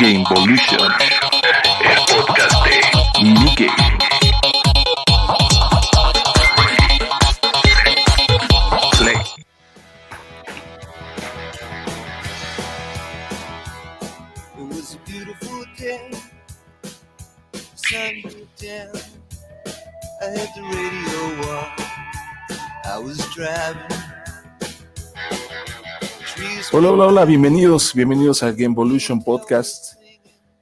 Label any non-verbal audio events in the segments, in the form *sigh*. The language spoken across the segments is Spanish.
Gamevolution, el podcast de Miguel. Hola, hola, hola, bienvenidos, bienvenidos a Gamevolution Podcast.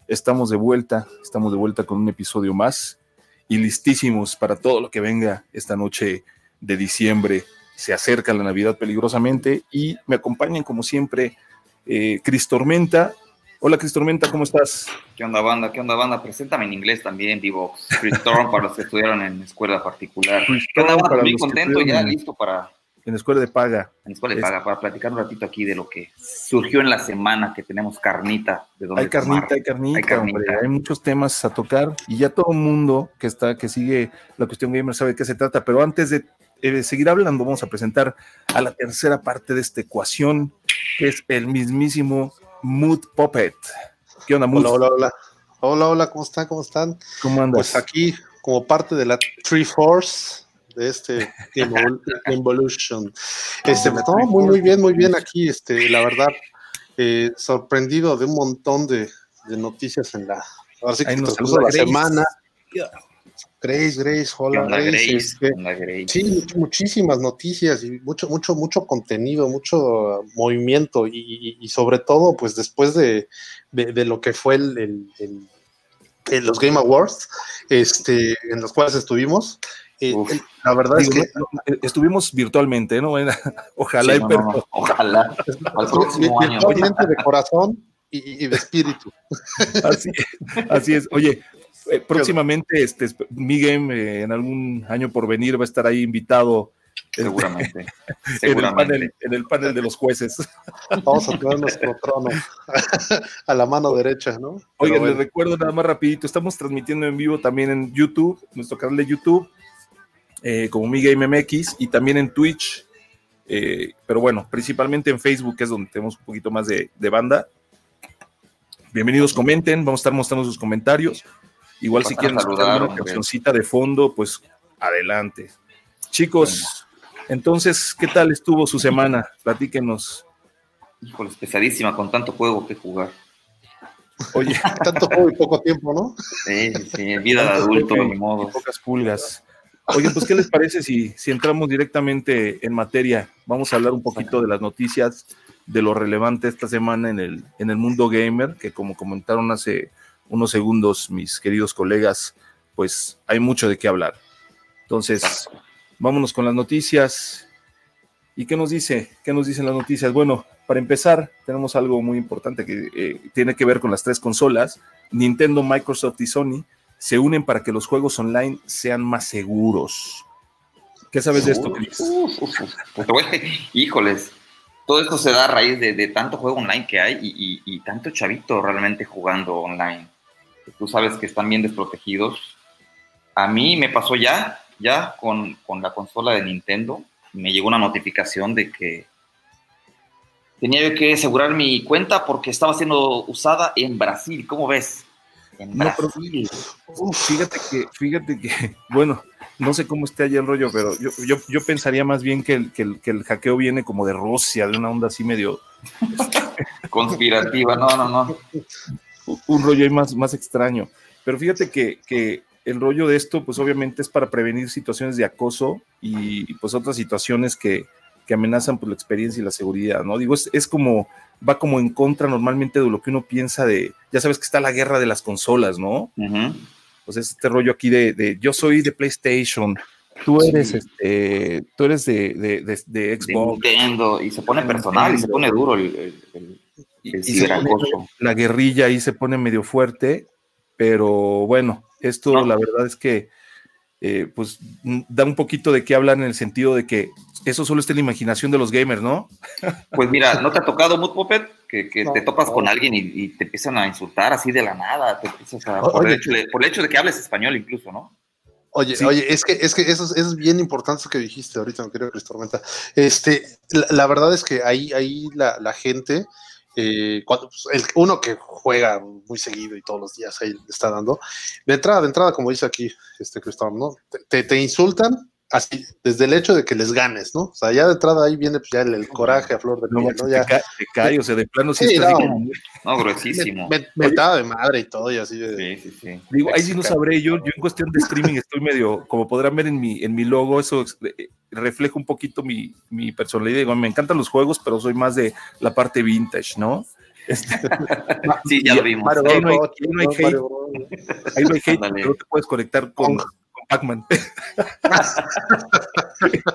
Estamos de vuelta, estamos de vuelta con un episodio más y listísimos para todo lo que venga esta noche de diciembre. Se acerca la Navidad peligrosamente y me acompañan como siempre eh, Cris Tormenta. Hola Cris Tormenta, ¿cómo estás? ¿Qué onda, banda? ¿Qué onda, banda? Preséntame en inglés también, Vivox. Chris Storm para los que estudiaron en escuela particular. ¿Qué onda, banda? que contento, ya listo para En la escuela de paga. en escuela de Es- paga, para platicar un ratito aquí de lo que surgió en la semana, que tenemos carnita de donde Hay carnita, hay carnita, Hay carnita. hombre, hay muchos temas a tocar y ya todo el mundo que está, que sigue la cuestión gamer sabe de qué se trata, pero antes de eh, seguir hablando, vamos a presentar a la tercera parte de esta ecuación, que es el mismísimo Mood Puppet. ¿Qué onda, Mood? Hola, hola, hola. Hola, hola, ¿cómo están? ¿Cómo están? ¿Cómo andas? Pues aquí, como parte de la Tree Force de este *laughs* Evolution. Este, Tree muy, muy bien, muy bien aquí, este, la verdad, eh, sorprendido de un montón de, de noticias en la, ahora sí que nos la Grace. semana. Grace, Grace, ¿Qué hola, onda, Grace. Grace? este, ¿Qué onda, Grace? Sí, much- muchísimas noticias y mucho, mucho, mucho contenido, mucho movimiento y, sobre todo, pues después de, de- de lo que fue el, el- el- el- los Game Awards, este, en los cuales estuvimos, eh, Uf. la verdad es que no, eh, estuvimos virtualmente, ¿no? *laughs* Ojalá, Sí, y no, pero no, no. Ojalá. Virtualmente de corazón y, y de espíritu. Así, así es. Oye, eh, próximamente, este, Miguel, eh, en algún año por venir, va a estar ahí invitado este, Seguramente. *laughs* en, el panel, en el panel de los jueces. *laughs* Vamos a tener nuestro trono a la mano derecha, ¿no? Oigan, bueno. les recuerdo nada más rapidito, estamos transmitiendo en vivo también en YouTube, nuestro canal de YouTube, eh, como Mi Game MX, y también en Twitch, eh, pero bueno, principalmente en Facebook, que es donde tenemos un poquito más de, de banda. Bienvenidos, comenten, vamos a estar mostrando sus comentarios. Igual si quieren escuchar saludar, una cancioncita de fondo, pues adelante. Chicos, entonces, ¿qué tal estuvo su semana? Platíquenos. Híjole, es pesadísima con tanto juego que jugar. Oye, *laughs* Tanto juego y poco tiempo, ¿no? Sí, sí, vida de adulto, ni modo. pocas pulgas. Oye, pues, ¿qué les parece si, si entramos directamente en materia? Vamos a hablar un poquito de las noticias, de lo relevante esta semana en el, en el mundo gamer, que como comentaron hace unos segundos mis queridos colegas, pues hay mucho de qué hablar. Entonces, vámonos con las noticias. ¿Y qué nos dice? ¿Qué nos dicen las noticias? Bueno, para empezar, tenemos algo muy importante que eh, tiene que ver con las tres consolas. Nintendo, Microsoft y Sony se unen para que los juegos online sean más seguros. ¿Qué sabes de esto, Chris? Pues *laughs* híjoles, todo esto se da a raíz de, de tanto juego online que hay y, y- y tanto chavito realmente jugando online. Tú sabes que están bien desprotegidos. A mí me pasó ya, ya con, con la consola de Nintendo. Me llegó una notificación de que tenía yo que asegurar mi cuenta porque estaba siendo usada en Brasil. ¿Cómo ves? No, pero-. Fíjate que, fíjate que, *laughs* bueno, no sé cómo esté allá el rollo, pero yo, yo, yo pensaría más bien que el, que, el, que el hackeo viene como de Rusia, de una onda así medio, *laughs* Conspirativa, no, no, no. *laughs* un rollo ahí más, más extraño. Pero fíjate que, que el rollo de esto, pues obviamente es para prevenir situaciones de acoso y, y, pues otras situaciones que, que amenazan pues, la experiencia y la seguridad, ¿no? Digo, es, es como, va como en contra normalmente de lo que uno piensa de, ya sabes que está la guerra de las consolas, ¿no? Ujú. Pues es este rollo aquí de, de yo soy de PlayStation, tú eres, Sí. este, tú eres de, de, de- de de Xbox, Nintendo, y se pone personal y se pone duro el, el, el- y, el y se pone ciberacoso. la guerrilla ahí se pone medio fuerte, pero bueno, esto No. la verdad es que eh, pues da un poquito de qué hablar en el sentido de que eso solo está en la imaginación de los gamers, ¿no? Pues mira, ¿no te ha tocado Mood Puppet? Que, que No, te topas no. con alguien y, y te empiezan a insultar así de la nada, te empiezas a, O- por, el hecho de, por el hecho de que hables español incluso, ¿no? Oye, Sí. oye, es que, es que eso, es, eso es bien importante eso que dijiste ahorita, mi querido Cris Tormenta. Este, la, la verdad es que ahí, ahí la, la gente eh, cuando, pues, el, uno que juega muy seguido y todos los días ahí le está dando, de entrada, de entrada, como dice aquí este Cristóbal, ¿no? Te, te insultan así, desde el hecho de que les ganes, ¿no? O sea, ya de entrada ahí viene pues, ya el, el coraje a flor de piel, ¿no? te, Ya, te cae, o sea, de plano sí, Sí, está no. como- No, gruesísimo. me- mentada de madre y todo, y así de... Sí, sí, sí. Digo, ahí sí no sabré, yo, yo en cuestión de streaming estoy medio, como podrán ver en mi, en mi logo, eso eh, refleja un poquito mi, mi personalidad. Digo, me encantan los juegos, pero soy más de la parte vintage, ¿no? Este, *laughs* Sí, ya lo vimos. Ahí no hay- hate. Mario Bros. ahí no hay hate, Ándale. pero te puedes conectar con, Con- con Pac-Man. *laughs*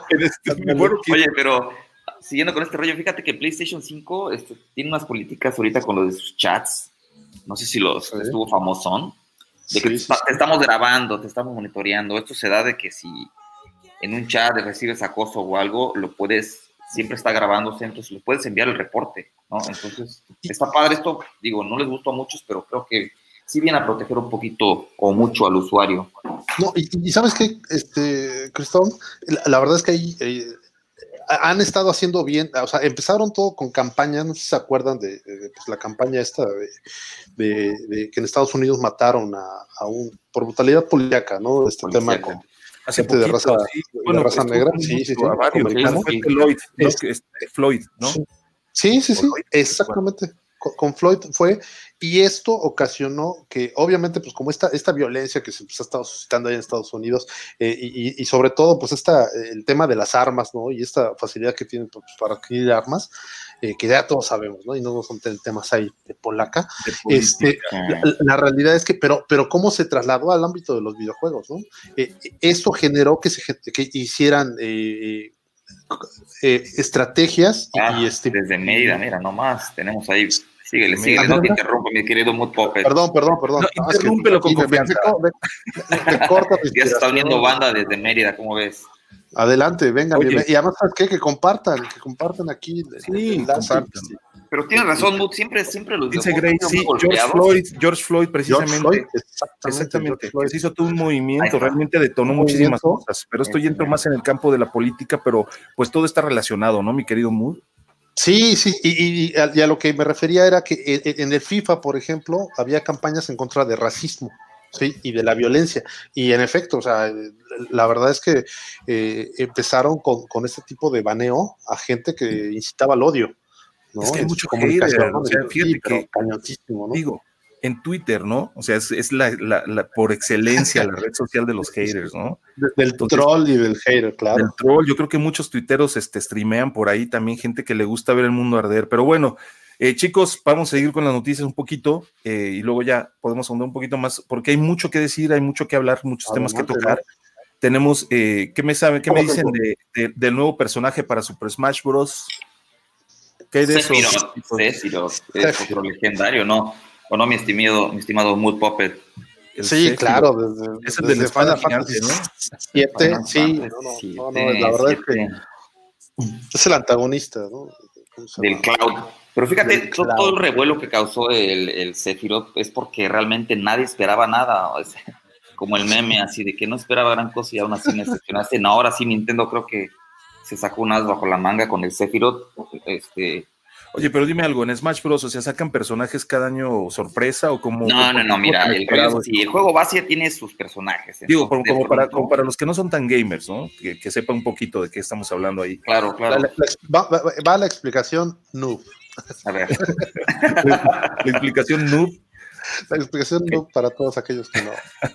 Este, me acuerdo que- Oye, pero siguiendo con este rollo, fíjate que PlayStation 5 este, tiene unas políticas ahorita con lo de sus chats. No sé si los Sí. estuvo famosón. De que Sí, te, sí, te estamos grabando, te estamos monitoreando. Esto se da de que si en un chat recibes acoso o algo, lo puedes, siempre está grabándose, entonces lo puedes enviar el reporte, ¿no? Entonces, está padre esto, digo, no les gustó a muchos, pero creo que sí viene a proteger un poquito o mucho al usuario. No, y, y sabes qué, este, Cristóbal, la, la verdad es que ahí eh, han estado haciendo bien, o sea, empezaron todo con campañas, no sé si se acuerdan de, de, pues, la campaña esta de, de- de que en Estados Unidos mataron a, a un, por brutalidad policíaca, ¿no? Este tema con hace gente de poquito, raza- sí, de raza estuvo negra, sí, sí, sí, varios, fue Floyd, ¿no? Es- Que es- Floyd, ¿no? Sí. Sí, sí, sí, Floyd. exactamente. Con Floyd fue, y esto ocasionó que, obviamente, pues como esta, esta violencia que se pues, ha estado suscitando ahí en Estados Unidos, eh, y, sobre todo, pues esta, el tema de las armas, ¿no? Y esta facilidad que tienen pues, para adquirir armas, eh, que ya todos sabemos, ¿no? Y no son te- temas ahí de polaca. de Este, la, la realidad es que, pero, pero cómo se trasladó al ámbito de los videojuegos, ¿no? Eh, esto generó que se que hicieran eh, estrategias y, Ah, y, este desde Mérida, mira, nomás tenemos ahí. Síguele, síguele, no te interrumpa, mi querido Mood Puppet. Perdón, perdón, perdón. No, No, es que interrúmpelo con aquí me- me- confianza. me- me- me corta *laughs* Ya se está uniendo banda desde Mérida, ¿cómo ves? Adelante, venga. Oye. Y además, ¿sabes qué? Que compartan, que compartan aquí. Sí, el compartan. Pero tienes razón, Mood, siempre, siempre los Dice han sí, George. Floyd, George Floyd George precisamente. Floyd, exactamente. Exactamente, George Floyd. hizo todo un movimiento, realmente detonó muchísimas movimiento. cosas, pero esto ya entró más en el campo de la política, pero pues todo está relacionado, ¿no, mi querido Mood? Sí, sí, y, y- a, y a lo que me refería era que e- e- en el FIFA, por ejemplo, había campañas en contra de racismo. Sí, y de la violencia. Y en efecto, o sea, eh, la verdad es que eh, empezaron con, con este tipo de baneo a gente que incitaba al odio. ¿no? Es que hay mucho comunicación, hater, ¿no? o sea, Sí, fíjate pero que- cañoncísimo, ¿no? Digo, en Twitter, ¿no? O sea, es, es la, la- la- por excelencia la red social de los *laughs* haters, ¿no? De- del Entonces- troll y del hater, claro. Del troll, yo creo que muchos tuiteros este, streamean por ahí también, gente que le gusta ver el mundo arder. Pero bueno, eh, chicos, vamos a seguir con las noticias un poquito eh, y luego ya podemos ahondar un poquito más, porque hay mucho que decir, hay mucho que hablar, muchos temas que tocar. Tenemos, eh, ¿qué me saben, qué me ¿Cómo que dicen de, de- del nuevo personaje para Super Smash Bros? ¿Qué hay de eso? Sephiroth, Sephiroth, es otro legendario, ¿no? ¿O no, mi estimado, mi estimado Mood Puppet? El Sí, claro, desde, Es el de desde espada Final Fantasy ¿no? VII, Final sí, Fantasy no, no, VII, no, no, la verdad es que siete, es el antagonista, ¿no? ¿Cómo se Del? Cloud. Pero fíjate, Del todo, Cloud. el revuelo que causó el, el Sephiroth es porque realmente nadie esperaba nada. o sea, como el meme, así de que no esperaba gran cosa y aún así me decepcionaste. No, ahora sí Nintendo creo que se sacó un as bajo la manga con el Sephiroth. Este, Oye, pero dime algo, en Smash Bros, o sea, ¿sacan personajes cada año sorpresa o como... no, no, no, mira, el, es así, el juego base tiene sus personajes. Digo, como, para, pronto- como para los que no son tan gamers, ¿no? Que, que sepan un poquito de qué estamos hablando ahí. Claro, La- claro. la- la- va, va- va la explicación noob. A ver, *laughs* La explicación noob, La explicación noob para todos aquellos que no,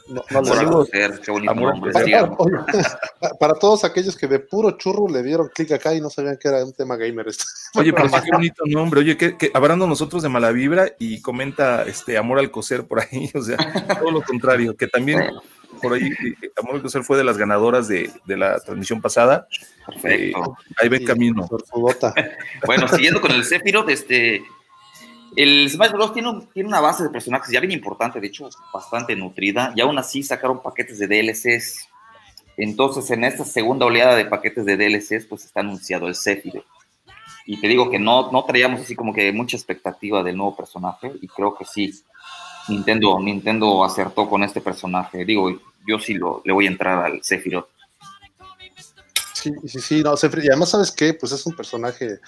no, no le amor al saludos. coser, qué bonito Amor al nombre. coser. sigamos. Oye, para todos aquellos que de puro churro le dieron clic acá y no sabían que era un tema gamer este. Oye, pero qué bonito nombre. Oye, que, que hablando nosotros de mala vibra y comenta este amor al coser por ahí, *laughs* o sea, todo lo contrario, que también Bueno, por ahí eh, amor al coser fue de las ganadoras de, de la transmisión pasada. perfecto. Ahí ve Sí, camino. *laughs* Bueno, siguiendo con el Sephiroth, este, el Smash Bros. Tiene, un- tiene una base de personajes ya bien importante, de hecho, bastante nutrida, y aún así sacaron paquetes de DLCs. Entonces, en esta segunda oleada de paquetes de DLCs, pues está anunciado el Sephiroth. Y te digo que no, no traíamos así como que mucha expectativa del nuevo personaje, y creo que sí, Nintendo, Nintendo acertó con este personaje. Digo, yo sí lo, le voy a entrar al Sephiroth. Sí, sí, sí, no, se, y además sabes qué, pues es un personaje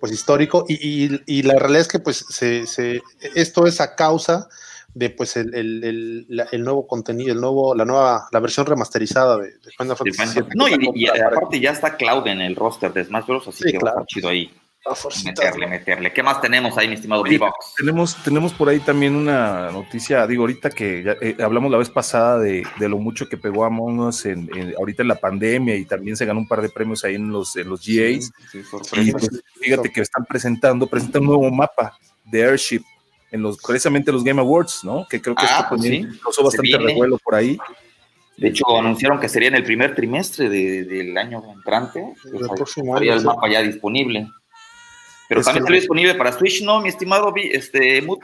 pues histórico y, y, y la realidad es que pues se, se, esto es a causa de pues el, el, el, la- el nuevo contenido, el nuevo, la nueva, la versión remasterizada de, de Final Fantasy. No, y, y aparte ya está Cloud en el roster de Smash Bros. Así Sí, que claro. va a estar chido ahí. A Meterle, meterle. ¿Qué más tenemos ahí, mi estimado Oye? Tenemos, tenemos por ahí también una noticia, digo, ahorita que ya, eh, hablamos la vez pasada de, de lo mucho que pegó Among Us en, en- ahorita en la pandemia y también se ganó un par de premios ahí en los, en los GAs. Sí, Y sorpresa. pues, fíjate que están presentando, presentan un nuevo mapa de Airship en los, precisamente los Game Awards, ¿no? Que creo que Ah, esto también sí. causó bastante revuelo por ahí. De hecho, anunciaron que sería en el primer trimestre de- del año entrante. Pues, ahí próximo estaría año, el mapa ya disponible. Pero Es también estaría disponible para Switch, ¿no, mi estimado este, Mood?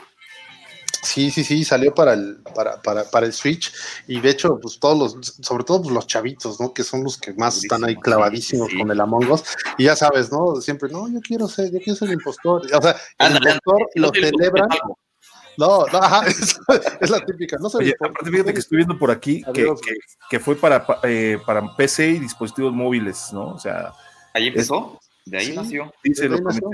Sí, sí, sí, salió para el, para, para, para el Switch y de hecho, pues todos los, sobre todo pues, los chavitos, ¿no? Que son los que más están ahí clavadísimos sí, sí. con el Among Us y ya sabes, ¿no? Siempre, no, yo quiero ser, yo quiero ser el impostor. O sea, el Ándale, impostor no lo celebran. No, no, ajá, *laughs* es, es la típica. No Oye, aparte fíjate que estoy viendo por aquí que, que, que fue para, pa- eh, para PC y dispositivos móviles, ¿no? O sea, Ahí empezó, de ahí Sí. nació. dice ahí nació.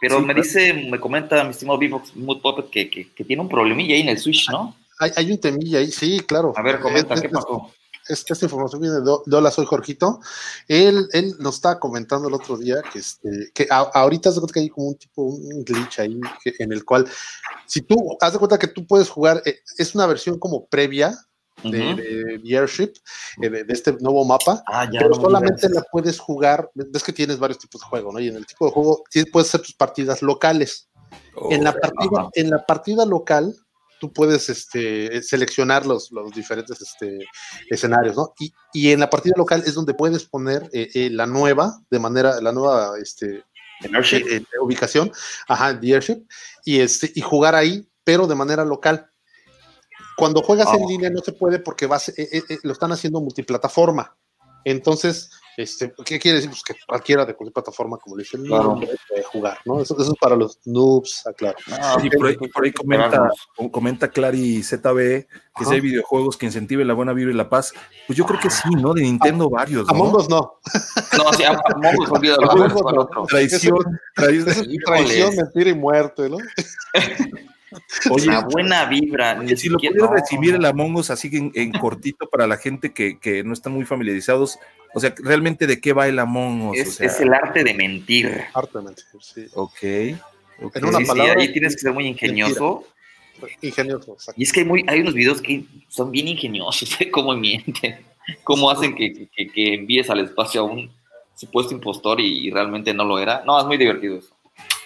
Pero Sí, me claro. dice, me comenta mi estimado B-Box Mood Puppet que, que, que tiene un problemilla ahí en el Switch, ¿no? Hay, hay un temilla ahí, sí, claro. A ver, comenta, Es- ¿qué es- pasó? Esta, esta información viene de, de Hola, soy Jorgito. Él, él nos estaba comentando el otro día que, este, que a- ahorita de cuenta que hay como un tipo, un glitch ahí que- en el cual, si tú, haz de cuenta que tú puedes jugar, eh, es una versión como previa de, de Airship, eh, de, de este nuevo mapa, Ah, ya. pero no solamente la puedes jugar, ves que tienes varios tipos de juego, ¿no? Y en el tipo de juego puedes hacer tus partidas locales. en, la partida, en la partida local, tú puedes este, seleccionar los, los diferentes este, escenarios, ¿no? Y, y en la partida local es donde puedes poner eh, eh, la nueva, de manera, la nueva este, En Airship. eh, ubicación, ajá, The Airship, y, este, y jugar ahí, pero de manera local. Cuando juegas Ah, en línea no se puede porque vas, eh, eh, eh, lo están haciendo multiplataforma. Entonces, este, ¿qué quiere decir? Pues que cualquiera de cualquier plataforma, como le dice el Claro. nombre, puede jugar, ¿no? Eso, eso es para los noobs, aclaro. Ah, Y ok, por ahí, por ahí comenta, comenta Clary ZB que Ajá. si hay videojuegos que incentiven la buena vibra y la paz. Pues yo creo que sí, ¿no? De Nintendo varios, Among ¿no? Us no. No, sí, a- Among Us, olvídalo, Among no. Traición, traición. Traición, mentira y muerte, ¿no? *laughs* Oye, La buena vibra. ni si lo pudieras no, recibir no. el Among Us así en, en cortito para la gente que, que no están muy familiarizados, o sea, realmente de qué va el Among Us. Es, o sea, es el arte de mentir. Hartamente, sí. Ok. En una Sí, sí, palabra, ahí tienes que ser muy ingenioso. Ingenioso, exacto. Y es que hay, muy, hay unos videos que son bien ingeniosos, ¿eh? *laughs* cómo mienten, cómo hacen que, que- que envíes al espacio a un supuesto impostor y, y realmente no lo era. No, es muy divertido eso.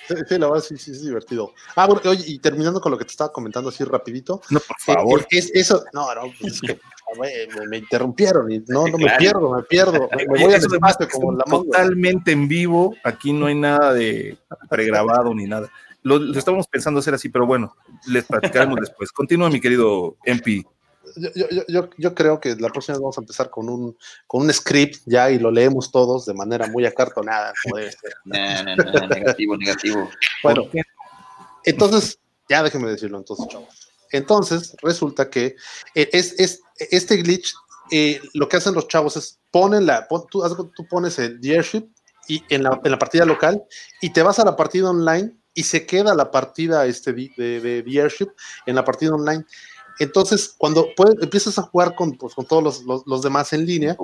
Sí, sí, la verdad sí, sí, es divertido. Ah, bueno, oye, y terminando con lo que te estaba comentando así rapidito. No, por favor. es, eso, no, no, pues es que me, me- interrumpieron y no, no me Claro. pierdo, me pierdo. Me, me voy al espacio que como la totalmente en vivo. Aquí no hay nada de pregrabado ni nada. Lo, lo estábamos pensando hacer así, pero bueno, les platicaremos *laughs* después. Continúa, mi querido MP. Yo, yo, yo- creo que la próxima vez vamos a empezar con un, con un script ya y lo leemos todos de manera muy acartonada, como debe ser. No, no, no, negativo, negativo. Bueno. Entonces, ya déjenme decirlo entonces, chavos. Entonces, resulta que eh, es, es, este glitch, eh, lo que hacen los chavos es ponen la, pon- tú, tú pones el The Airship y en la, en la partida local y te vas a la partida online y se queda la partida este, de, de, de Airship en la partida online. Entonces, cuando puedes- empiezas a jugar con, pues, con todos los, los- los demás en línea,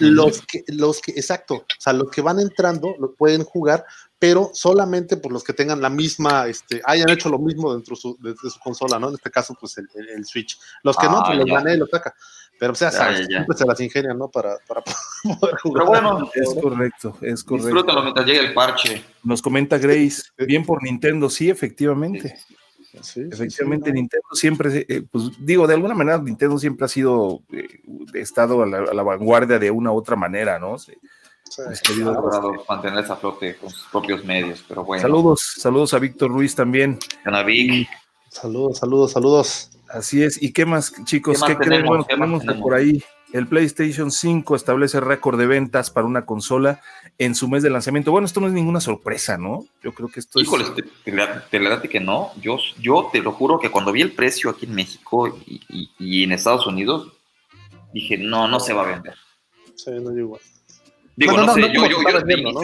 los que, los que, exacto, o sea, los que van entrando lo pueden jugar, pero solamente por los que tengan la misma, este, hayan hecho lo mismo dentro de su, de, de su consola, ¿no? En este caso, pues el, el- el Switch. Los que no, Ah, pues los gané y los saca. Pero, o sea, Ya, sabes, ya, ya. siempre se las ingenian, ¿no? Para, para *laughs* poder jugar. Pero bueno, Es correcto, es correcto. disfrútalo mientras llegue el parche. Nos comenta Grace, bien por Nintendo, sí, efectivamente. Sí, sí, Efectivamente. Nintendo siempre, eh, pues digo, de alguna manera Nintendo siempre ha sido, eh, estado a la, a la vanguardia de una u otra manera, ¿no? Has querido- Ha logrado mantenerse a flote con sus propios medios, pero bueno. Saludos, saludos a Víctor Ruiz también. Canavic. Saludos, saludos, saludos. Así es. ¿Y qué más, chicos? ¿Qué más ¿Qué, creen? tenemos? Bueno, ¿Qué más tenemos de tenemos? por ahí. El PlayStation 5 establece récord de ventas para una consola en su mes de lanzamiento. Bueno, esto no es ninguna sorpresa, ¿no? Yo creo que esto Híjole, es. te, te, la- te la date que no. Yo, yo te lo juro que cuando vi el precio aquí en México y, y- y en Estados Unidos, dije, no, no se va a vender. Sí, no, igual. Digo, No, no, no, sé, no, yo, yo, yo, viendo, ¿no?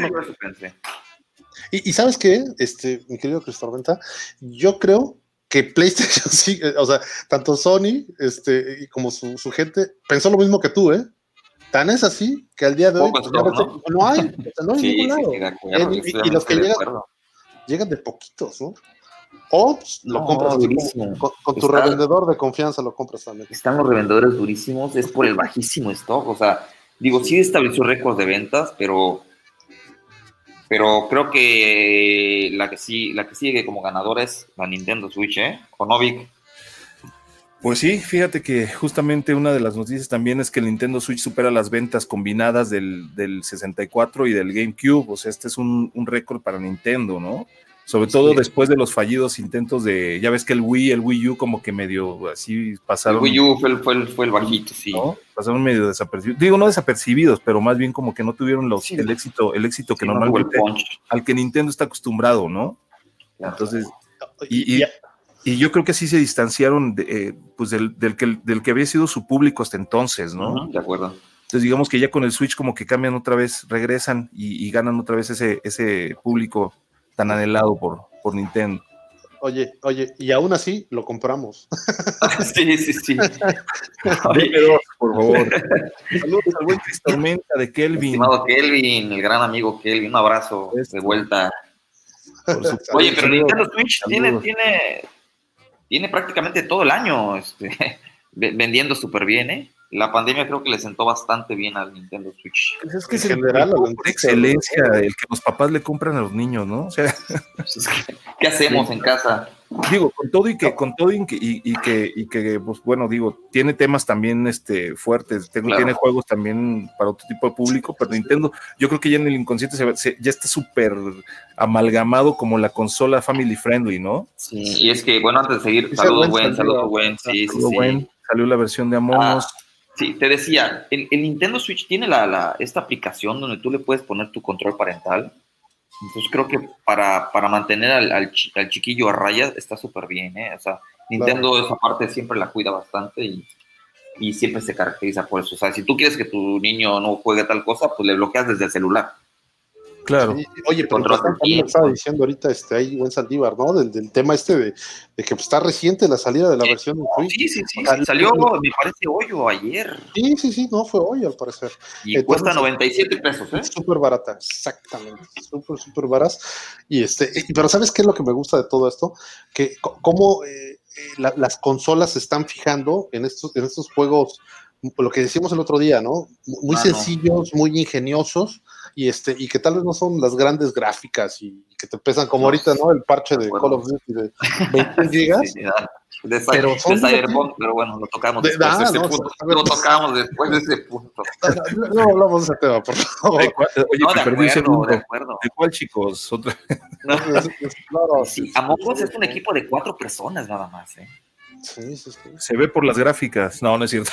Y, y sabes qué, este, mi querido Cristóbal Venta, yo creo que PlayStation *laughs* sí, o sea, tanto Sony este, y como su, su gente pensó lo mismo que tú, ¿eh? Tan es así que al día de hoy ves, no hay, o sea, no hay Sí, ningún lado. sí, de acuerdo, Eh, y- los que llegan- acuerdo. Llegan de poquitos, ¿no? O pues, lo No, compras durísimo. con, con tu Está- revendedor de confianza, lo compras también. están los revendedores durísimos, es por el bajísimo stock. O sea, digo, sí estableció récords de ventas, pero, pero creo que la que sí, la que sigue como ganadora es la Nintendo Switch, ¿eh? O no, Vic. Pues sí, fíjate que justamente una de las noticias también es que el Nintendo Switch supera las ventas combinadas del, del 64 y del GameCube. O sea, este es un, un récord para Nintendo, ¿no? Sobre todo Sí. después de los fallidos intentos de, ya ves que el Wii, el Wii U como que medio así El pasaron, Wii U fue el, fue el, fue el bajito, sí. ¿no? Pasaron medio desapercibidos. Digo, no desapercibidos, pero más bien como que no tuvieron los, Sí. el éxito, el éxito que no el normalmente al que Nintendo está acostumbrado, ¿no? Entonces, y, y- y yo creo que así se distanciaron de, eh, pues del, del que, del que había sido su público hasta entonces, ¿no? De acuerdo. Entonces digamos que ya con el Switch como que cambian otra vez, regresan y, y ganan otra vez ese, ese público tan anhelado por, por Nintendo. Oye, oye, y aún así lo compramos. *laughs* sí, sí, sí. *laughs* Deme dos, por favor. *laughs* Saludos al buen Chris Tormenta de Kelvin. Estimado Kelvin, el gran amigo Kelvin, un abrazo de vuelta. por Oye, pero. Nintendo Switch tiene, tiene, tiene prácticamente todo el año este, *laughs* ve- vendiendo súper bien, ¿eh? La pandemia creo que le sentó bastante bien al Nintendo Switch. Pues es que En es el general, la industria, excelencia el que los papás le compran a los niños, ¿no? O sea, *laughs* ¿Qué hacemos en casa? Digo, con todo y que, con todo y que, y, y que, y que, pues bueno, digo, tiene temas también este, fuertes, tengo- Claro. tiene juegos también para otro tipo de público, pero Nintendo, yo creo que ya en el inconsciente se, se- ya está súper amalgamado como la consola family friendly, ¿no? Sí, y es que, bueno, antes de seguir, saludos, Gwen, buen, saludos. saludos, buen, sí, sí, Todo sí. buen, salió la versión de Among Ah, sí, te decía, el, el Nintendo Switch tiene la, la- esta aplicación donde tú le puedes poner tu control parental. Entonces creo que para, para mantener al, al chi- al chiquillo a raya está súper bien, ¿eh? O sea, Nintendo esa parte siempre la cuida bastante y, y siempre se caracteriza por eso. O sea, si tú quieres que tu niño no juegue tal cosa, pues le bloqueas desde el celular. Claro. Sí, Oye, pero lo estaba diciendo ahorita este, ahí buen Saldívar, ¿no? Del, del tema este de, de que pues, está reciente la salida de la versión de Switch. Sí, sí, sí. O sea, Salió, me parece, hoy o ayer. Sí, sí, sí, no fue hoy al parecer. Y Entonces- cuesta 97 pesos, ¿eh? Súper barata, exactamente, súper, súper baras. Y este, y- pero ¿sabes qué es lo que me gusta de todo esto? Que cómo eh, eh, la- las consolas se están fijando en estos, en estos juegos, lo que decíamos el otro día, ¿no? Muy Ah, no. sencillos, muy ingeniosos, y este, y que tal vez no son las grandes gráficas y, que te pesan como No, ahorita, ¿no? El parche de acuerdo. Call of Duty de 21 gigas. Sí, sí, ah, de, Pero de son Cyberpunk, pero bueno, lo tocamos De- después de ese no, punto. Lo tocamos después de ese punto. *laughs* No, no hablamos de ese tema, por favor. ¿De cuál- Oye, No, me de acuerdo, de acuerdo. ¿De cuál, chicos? Otra- *laughs* No, Claro, sí, Among Us es un equipo de cuatro personas nada más, ¿eh? Sí, sí, sí. Se ve por las gráficas. No, no es cierto.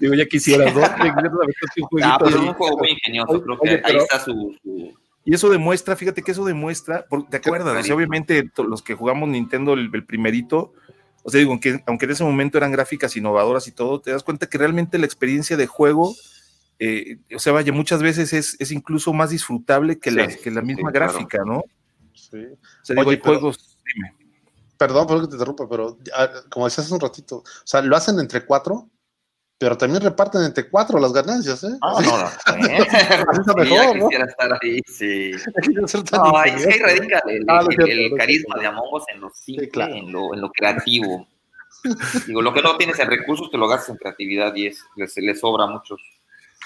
Digo, ya quisieras, ¿no? *laughs* Ah, pero es así. un juego muy ingenioso, creo que Oye, ahí está su... su- Y eso demuestra, fíjate que eso demuestra, ¿te acuerdas? O sea, clarito. obviamente los que jugamos Nintendo el, el primerito, o sea, digo, aunque, aunque en ese momento eran gráficas innovadoras y todo, te das cuenta que realmente la experiencia de juego, eh, o sea, vaya, muchas veces es, es incluso más disfrutable que, Sí, la, que la sí, misma claro. gráfica, ¿no? O sí. sea, digo, Oye, hay pero- juegos. Perdón por que te interrumpa, pero ah, como decías hace un ratito, o sea, lo hacen entre cuatro, pero también reparten entre cuatro las ganancias, ¿eh? No, no, *laughs* no. ¿eh? Sí, mejor, ¿no? quisiera estar ahí, sí. No, es que ahí ingeniosos. radica el, Ah, el- el carisma de Among Us en lo simple, claro. en, lo, en lo creativo. *laughs* Digo, lo que no tienes en recursos te lo gastas en creatividad y es, les, les sobra a muchos.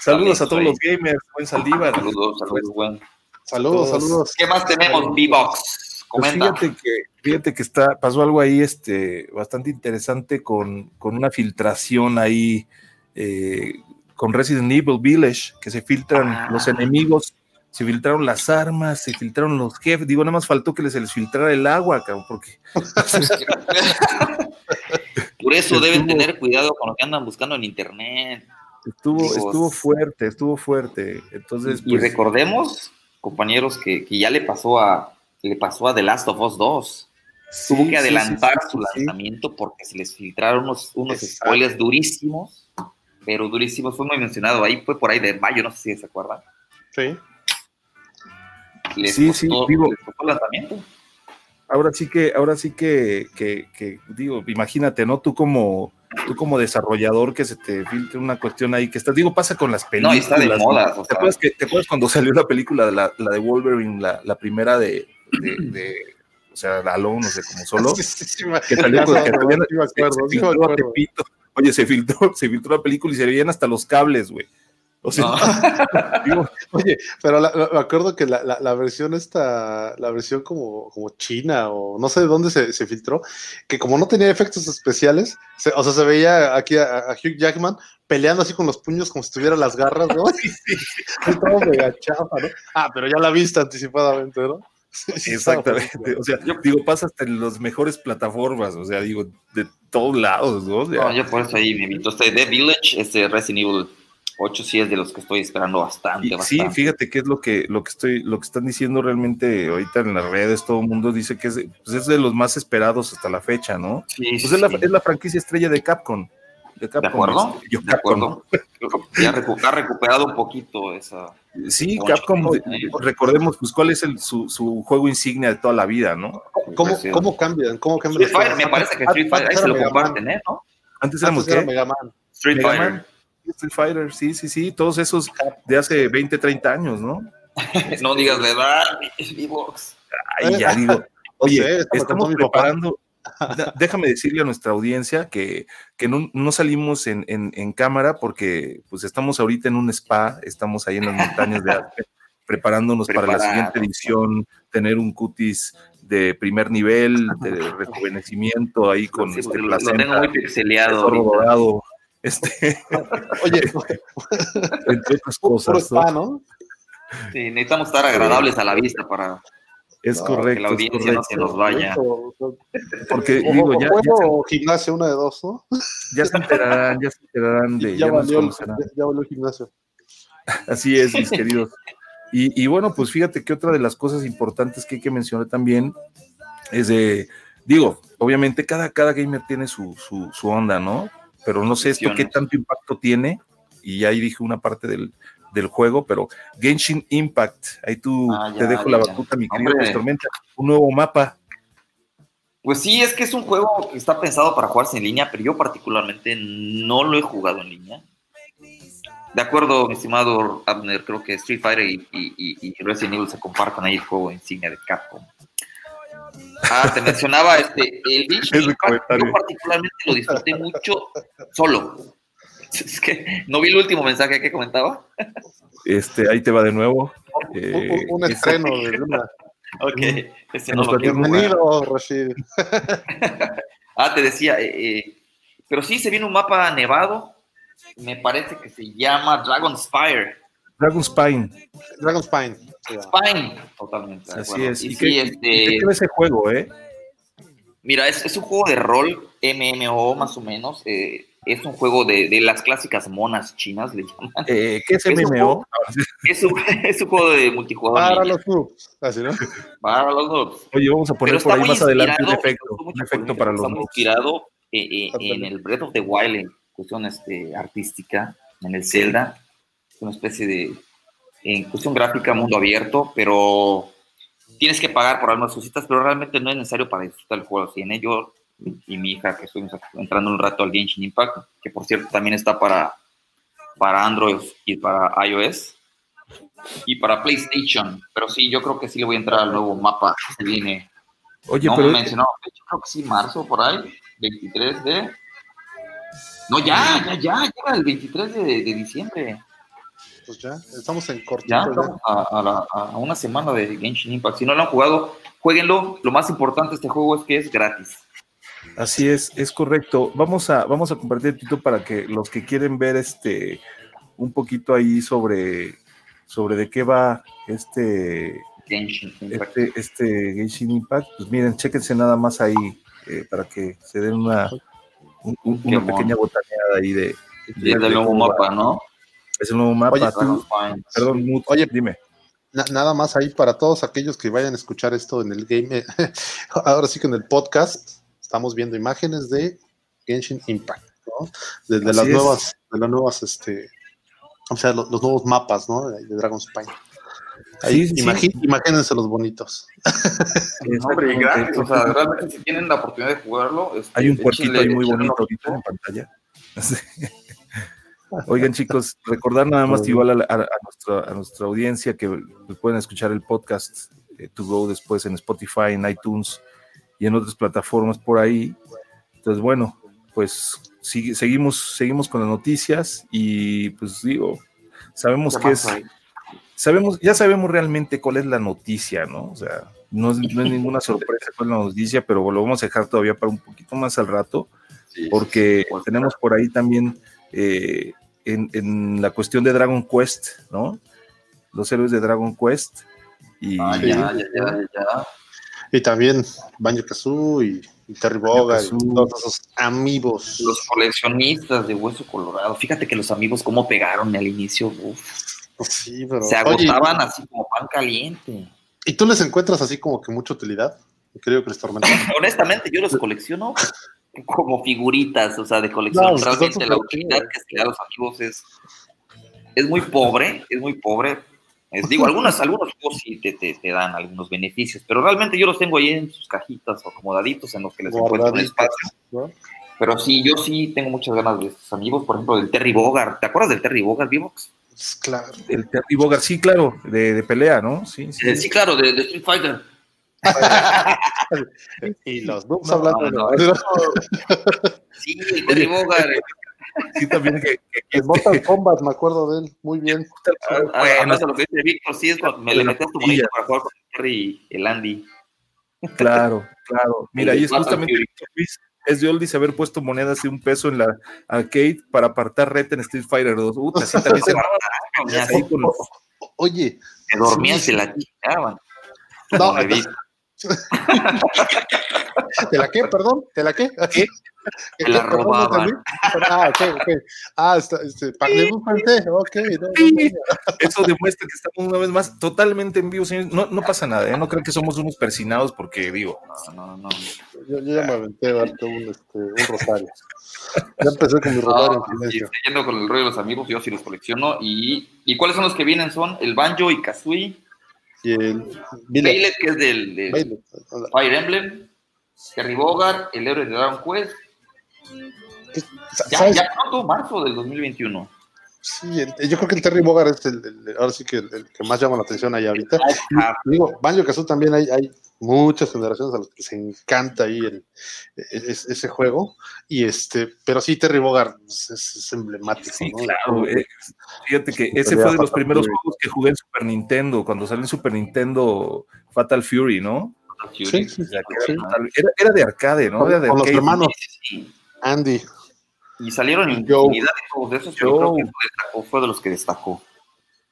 Saludos a todos los gamers, buen Saldívar. Saludos, saludos, buen. Saludos, saludos. ¿Qué más tenemos, B-Box? Pues fíjate que, fíjate que está, pasó algo ahí este, bastante interesante con, con una filtración ahí eh, con Resident Evil Village, que se filtran Ah. los enemigos, se filtraron las armas, se filtraron los jefes. Digo, nada más faltó que se les filtrara el agua, cabrón, porque *laughs* Por eso deben tener cuidado con lo que andan buscando en internet. estuvo, estuvo fuerte, estuvo fuerte. Entonces, y pues, recordemos, compañeros, que, que ya le pasó a le pasó a The Last of Us 2. sí, Tuvo que adelantar sí, su sí, lanzamiento porque se les filtraron unos, unos Exacto. spoilers durísimos. pero durísimo, fue muy mencionado. Ahí fue por ahí de mayo, no sé si se acuerdan. Sí. Les Sí, costó- sí, digo- les costó el lanzamiento. Ahora sí que, ahora sí que, que, que, digo, imagínate, ¿no? Tú como, tú como desarrollador que se te filtre una cuestión ahí que estás, digo, pasa con las No, películas. y está de moda. o ¿Te acuerdas, que, ¿Te acuerdas cuando salió la película, de la, la de Wolverine, la, la primera de, de, de- o sea, Alone, no sé, como solo? *laughs* Sí, sí, sí, me- que salió con- que salían- sí me se- acuerdo, se sí me filtró a acuerdo. Tepito. Oye, se filtró, se filtró la película y se veían hasta los cables, güey. O sea, no. *laughs* digo, Oye, pero la- la- me acuerdo que la, la- la versión esta, la versión como, como china o no sé de dónde se, se filtró, que como no tenía efectos especiales, se- o sea, se veía aquí a, a Hugh Jackman peleando así con los puños como si tuviera las garras, ¿no? *laughs* Mega chafa, ¿no? Ah, pero ya la viste anticipadamente, ¿no? Exactamente. O sea, digo, pasa hasta en las mejores plataformas, o sea, digo, de todos lados, ¿no? O sea, No, yo por eso ahí me invito. Este The Village, este Resident Evil 8 sí es de los que estoy esperando bastante, y sí, fíjate que es lo que, lo que estoy, lo que están diciendo realmente ahorita en las redes, todo el mundo dice que es, de- pues es de los más esperados hasta la fecha, ¿no? Sí, Pues sí, es la, es la franquicia estrella de Capcom. De, ¿De acuerdo? yo De Capcom. acuerdo. Ya recu- ha recuperado un poquito esa. Sí, Ocho, Capcom, de- recordemos, pues, cuál es el, su, su juego insignia de toda la vida, ¿no? ¿Cómo, cómo cambian? ¿Cómo cambian? Street Fighter, me parece que Street Fighter, ahí se lo comparten, ¿eh? ¿no? Antes éramos, Antes era ¿qué? Mega Man. Street Mega Fighter. Man, Street Fighter, sí, sí, sí, todos esos de hace 20, 30 años, ¿no? *laughs* No digas verdad, V-Box. Ahí ya digo, *laughs* oye, estamos preparando, déjame decirle a nuestra audiencia que, que no, no salimos en, en- en cámara porque pues estamos ahorita en un spa, estamos ahí en las montañas de Aspen, *laughs* preparándonos para la siguiente edición, tener un cutis de primer nivel, *laughs* de rejuvenecimiento ahí con Sí, este lo, lo tengo placenta, muy pixeleado. dorado, este, *laughs* Oye, entre otras cosas, ¿no? spa, ¿no? Sí, necesitamos estar agradables a la vista para Es No, correcto. que la es audiencia no se nos vaya. O- o- Porque o- digo, ya, juego ya, o gimnasio, una de dos, ¿no? se, ya se enterarán, ya se enterarán de, ya, ya nos valió el, ya, valió el gimnasio. *laughs* Así es, mis queridos. Y, y bueno, pues fíjate que otra de las cosas importantes que hay que mencionar también es de, digo, obviamente cada, cada gamer tiene su, su, su onda, ¿no? Pero no sé esto qué tanto impacto tiene, y ya ahí dije una parte del, del juego, pero Genshin Impact, ahí tú Ah, te ya, dejo la batuta, mi querido Tormenta, un nuevo mapa. Pues sí, es que es un juego que está pensado para jugarse en línea, pero yo particularmente no lo he jugado en línea. De acuerdo, mi estimado Abner, creo que Street Fighter y, y- Resident Evil se comparten ahí el juego insignia de Capcom. Ah, te mencionaba este, el *laughs* Genshin Impact, yo particularmente lo disfruté mucho solo. *laughs* Es que no vi el último mensaje que comentaba. Este, ahí te va de nuevo. Un- Eh, un, un estreno de *laughs* una. Ok, Nos no. Bienvenido, *laughs* Rashid. Ah, te decía, eh, eh, pero sí se viene un mapa nevado, me parece que se llama Dragon Spire. Dragon Spine, Dragon Spine. Spine, totalmente. así es. Y ¿Y sí, qué, este, y qué tiene ese juego, eh? mira, es, es un juego de rol, MMO más o menos. eh, es un juego de, de las clásicas monas chinas, le llaman. Eh, ¿Qué es Es un MMO? Es un, *laughs* es un juego de multijugador. Para los noobs. Así, ¿no? para los noobs. Oye, vamos a poner por ahí más adelante un efecto, un efecto para los Está muy noobs. inspirado eh, eh, en el Breath of the Wild, en cuestión este, artística, en el Zelda. Es una especie de, en cuestión gráfica, mundo abierto, pero tienes que pagar por algunas cositas, pero realmente no es necesario para disfrutar el juego. Tiene yo y mi hija, que estuvimos entrando un rato al Genshin Impact, que por cierto también está para, para Android y para iOS y para PlayStation. Pero sí, yo creo que sí le voy a entrar al nuevo mapa que viene Oye, no pero me mencionó, de hecho creo que sí, marzo por ahí, 23 de... No, ya, ya, ya, llega el 23 de, de diciembre. Pues ya, estamos en cortito. Ya ya. estamos a, a la- a una semana de Genshin Impact. Si no lo han jugado, jueguenlo. Lo más importante de este juego es que es gratis. Así es, es correcto. Vamos a, vamos a compartir Tito para que los que quieren ver este un poquito ahí sobre, sobre de qué va este, Genshin Impact. este, este Genshin Impact, pues miren, chéquense nada más ahí eh, para que se den una, un- un- Qué una pequeña botaneada ahí de, el de nuevo va. mapa, ¿no? Es el nuevo mapa. Oye, tú- perdón, Mut, Oye, dime. Na- nada más ahí para todos aquellos que vayan a escuchar esto en el game. *laughs* Ahora sí que en el podcast estamos viendo imágenes de Genshin Impact. ¿no? De, las es. nuevas, de las nuevas, este, o sea, los, los nuevos mapas, ¿no? De, de Dragon's Spine. Ahí, Sí, sí, Imagínense los bonitos. No, hombre, gratis, o sea, realmente si tienen la oportunidad de jugarlo, este, Hay un puerquito ahí muy bonito ahorita en pantalla. Oigan, chicos, recordar nada más igual a, la- a- a nuestra, a nuestra audiencia que pueden escuchar el podcast eh, To Go después en Spotify, en iTunes y en otras plataformas por ahí. Entonces, bueno, pues sigue- seguimos, seguimos con las noticias y pues digo, sabemos ¿Qué que es, sabemos, ya sabemos realmente cuál es la noticia, ¿no? O sea, no es, no es ninguna sorpresa cuál es la noticia, pero lo vamos a dejar todavía para un poquito más al rato Sí, porque tenemos por ahí también eh, en, en la cuestión de Dragon Quest, ¿no? Los héroes de Dragon Quest. Y Ah, ya, ya, ya, ya. Y también Banjo Kazooie y, y Terry Bogard y todos esos amigos. Los coleccionistas de Hueso Colorado. Fíjate que los amigos cómo pegaron al inicio. uf. Sí, pero. Se Oye, agotaban así como pan caliente. ¿Y tú les encuentras así como que mucha utilidad? Querido Cristóbal Mendoza? *laughs* Honestamente, yo los colecciono como figuritas, o sea, de colección. No, pues, Realmente la utilidad que se da a los amigos es, es muy pobre, es muy pobre. Es- digo, algunas, algunos juegos sí te, te- te dan algunos beneficios, pero realmente yo los tengo ahí en sus cajitas o acomodaditos en los que les encuentro un espacio. ¿no? Pero sí, yo sí tengo muchas ganas de estos amigos, por ejemplo, del Terry Bogard. ¿Te acuerdas del Terry Bogard, Vivox? Pues, claro. el Terry Bogard, sí, claro, de, de pelea, ¿no? Sí, sí. Eh, Sí, claro, de, de Street Fighter. *laughs* Y los noobs No, hablando no, de. Sí, el Terry Bogard. *laughs* Sí, también que, que- que- En Mortal *laughs* Kombat me acuerdo de él, muy bien. Ah, bueno, de lo que dice Víctor, sí, es cuando me le metías tu monito para jugar con el Terry y el Andy. claro, claro. Mira, y es *laughs* justamente es de oldies haber puesto monedas de un peso en la arcade para apartar reta en Street Fighter 2. Uta, sí, también se *laughs* con- Oye, Te dormían, Sí, se la chingaban. no, vi. ¿Te la qué? Perdón, ¿te la qué? ¿Qué? Te la robaban. también. Ah, ok, ok. Ah, está, este, frente, ok. no, no, Sí, no. Eso demuestra que estamos una vez más totalmente en vivo, señores. No, no pasa nada, ¿eh? no creo que somos unos persinados porque digo, No, no, no. Yo, yo ya me aventé darte un, este, un rosario. Ya empecé con mi rosario No, en y silencio. siguiendo con el rollo de los amigos, yo sí los colecciono. ¿Y, ¿y cuáles son los que vienen? Son el Banjo y Kazooie, Y el que es del. Fire Emblem, Terry Bogard, el héroe de Dragon Quest. Ya, ya pronto, marzo del 2021. Sí, el- yo creo que el Terry Bogard es el, el- ahora sí que el, el que más llama la atención ahí ahorita. Ah, Digo, Banjo Kazooie también hay, hay muchas generaciones a las que les encanta ahí el, es- ese juego. Y este, pero sí, Terry Bogard es, emblemático, sí, ¿no? claro. eh, fíjate que ese fue de los primeros Fury. juegos que jugué en Super Nintendo, cuando salió en Super Nintendo Fatal Fury, ¿no? Sí, sí, sí. era, era- de arcade, ¿no? Con, los hermanos Andy. Y salieron infinidad de juegos de esos, pero creo Joe. que fue, destacó, fue de los que destacó.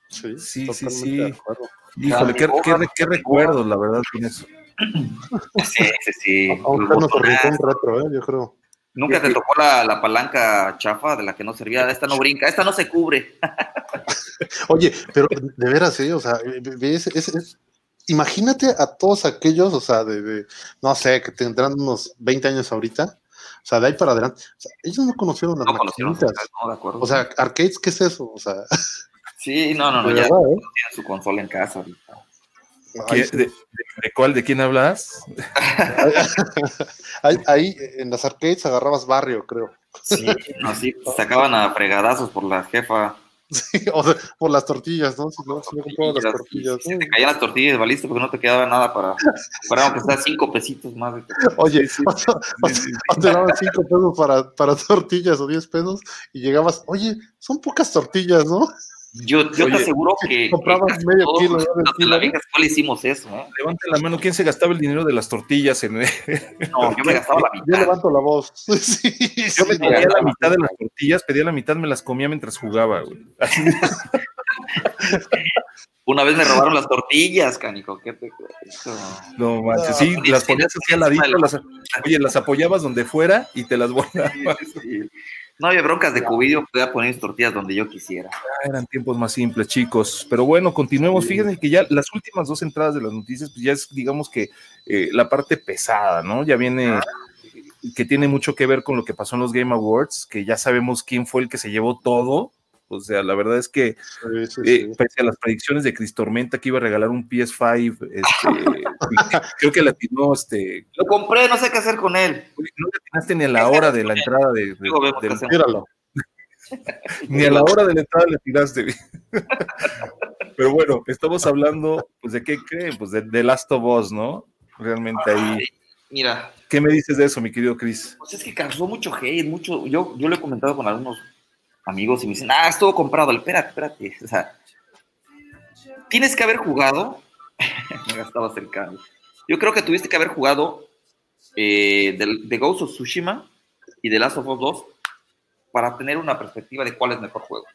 Sí, Sí, sí, totalmente sí. de acuerdo. Híjole, qué, qué, qué recuerdos, la verdad, con eso. *laughs* Sí, sí, sí. Nuestro botones. rincón retro, ¿eh? yo creo. Nunca te tocó la, la palanca chafa de la que no servía. Esta no brinca, esta no se cubre. *laughs* Oye, pero de veras, ¿eh? O sea, es, es- imagínate a todos aquellos, o sea, de, de, no sé, que tendrán unos 20 años ahorita, sea, de ahí para adelante, o sea, ellos no conocieron las No conocieron. No, de acuerdo. O sea, arcades, ¿qué es eso? O sea, *laughs* sí, no, no, no. de Ya verdad, ¿eh? tienen su consola en casa ahorita. Ahí, ¿Qué- de, de- de cuál? ¿De quién hablas? *laughs* ahí, ahí, en las arcades agarrabas barrio, creo. Sí, no, sí, sacaban a fregadazos por la jefa. *laughs* Sí, o sea, por las tortillas, ¿no? Si no, si no comprabas las tortillas. Se te caían las tortillas, valiste porque no te quedaba nada para, para aunque sea cinco pesitos más. de- *laughs* Oye, Sí, o, sea, o sea, o te daban 5 pesos para, para tortillas o 10 pesos y llegabas, oye, son pocas tortillas, ¿no? Yo, yo Oye, te aseguro que, comprabas medio todos kilo, de la vieja escuela hicimos eso. ¿eh? Levanten la mano, ¿quién se gastaba el dinero de las tortillas? En... *laughs* No, yo me gastaba la Yo mitad. levanto la voz. *laughs* Sí, Yo me sí, pedía la mitad de las tortillas, pedía la mitad, me las comía mientras jugaba, güey. *laughs* Una vez me robaron las tortillas, canico. ¿Qué te? No manches, No, sí, las ponías sí, así al ladito, las, oye, las apoyabas donde fuera y te las volabas. Sí. No había broncas de cubillo, podía poner mis tortillas donde yo quisiera. Eran tiempos más simples, chicos. Pero bueno, continuemos. Fíjense que ya las últimas dos entradas de las noticias, pues ya es, digamos que, eh, la parte pesada, ¿no? Ya viene, que tiene mucho que ver con lo que pasó en los Game Awards, que ya sabemos quién fue el que se llevó todo. O sea, la verdad es que Sí, sí, eh, sí. pese a las predicciones de Chris Tormenta que iba a regalar un PS5, este, *laughs* creo que le atinó, este, Lo compré, no sé qué hacer con él. no le atinaste *laughs* ni a la hora de la entrada de, de- del-. Míralo. ni a la hora de la entrada le tiraste. *laughs* Pero bueno, estamos hablando, pues, ¿de qué creen? Pues de The Last of Us, ¿no? Realmente ahí. Mira, ¿Qué me dices de eso, mi querido Chris? pues es que causó mucho hate, mucho. Yo, yo lo he comentado con algunos amigos y me dicen, ah, estuvo comprado. Espérate, espérate. *laughs* O sea, tienes que haber jugado. *laughs* me gastaba cercano. Yo creo que tuviste que haber jugado eh, de, de Ghost of Tsushima y de Last of Us 2 para tener una perspectiva de cuál es mejor juego.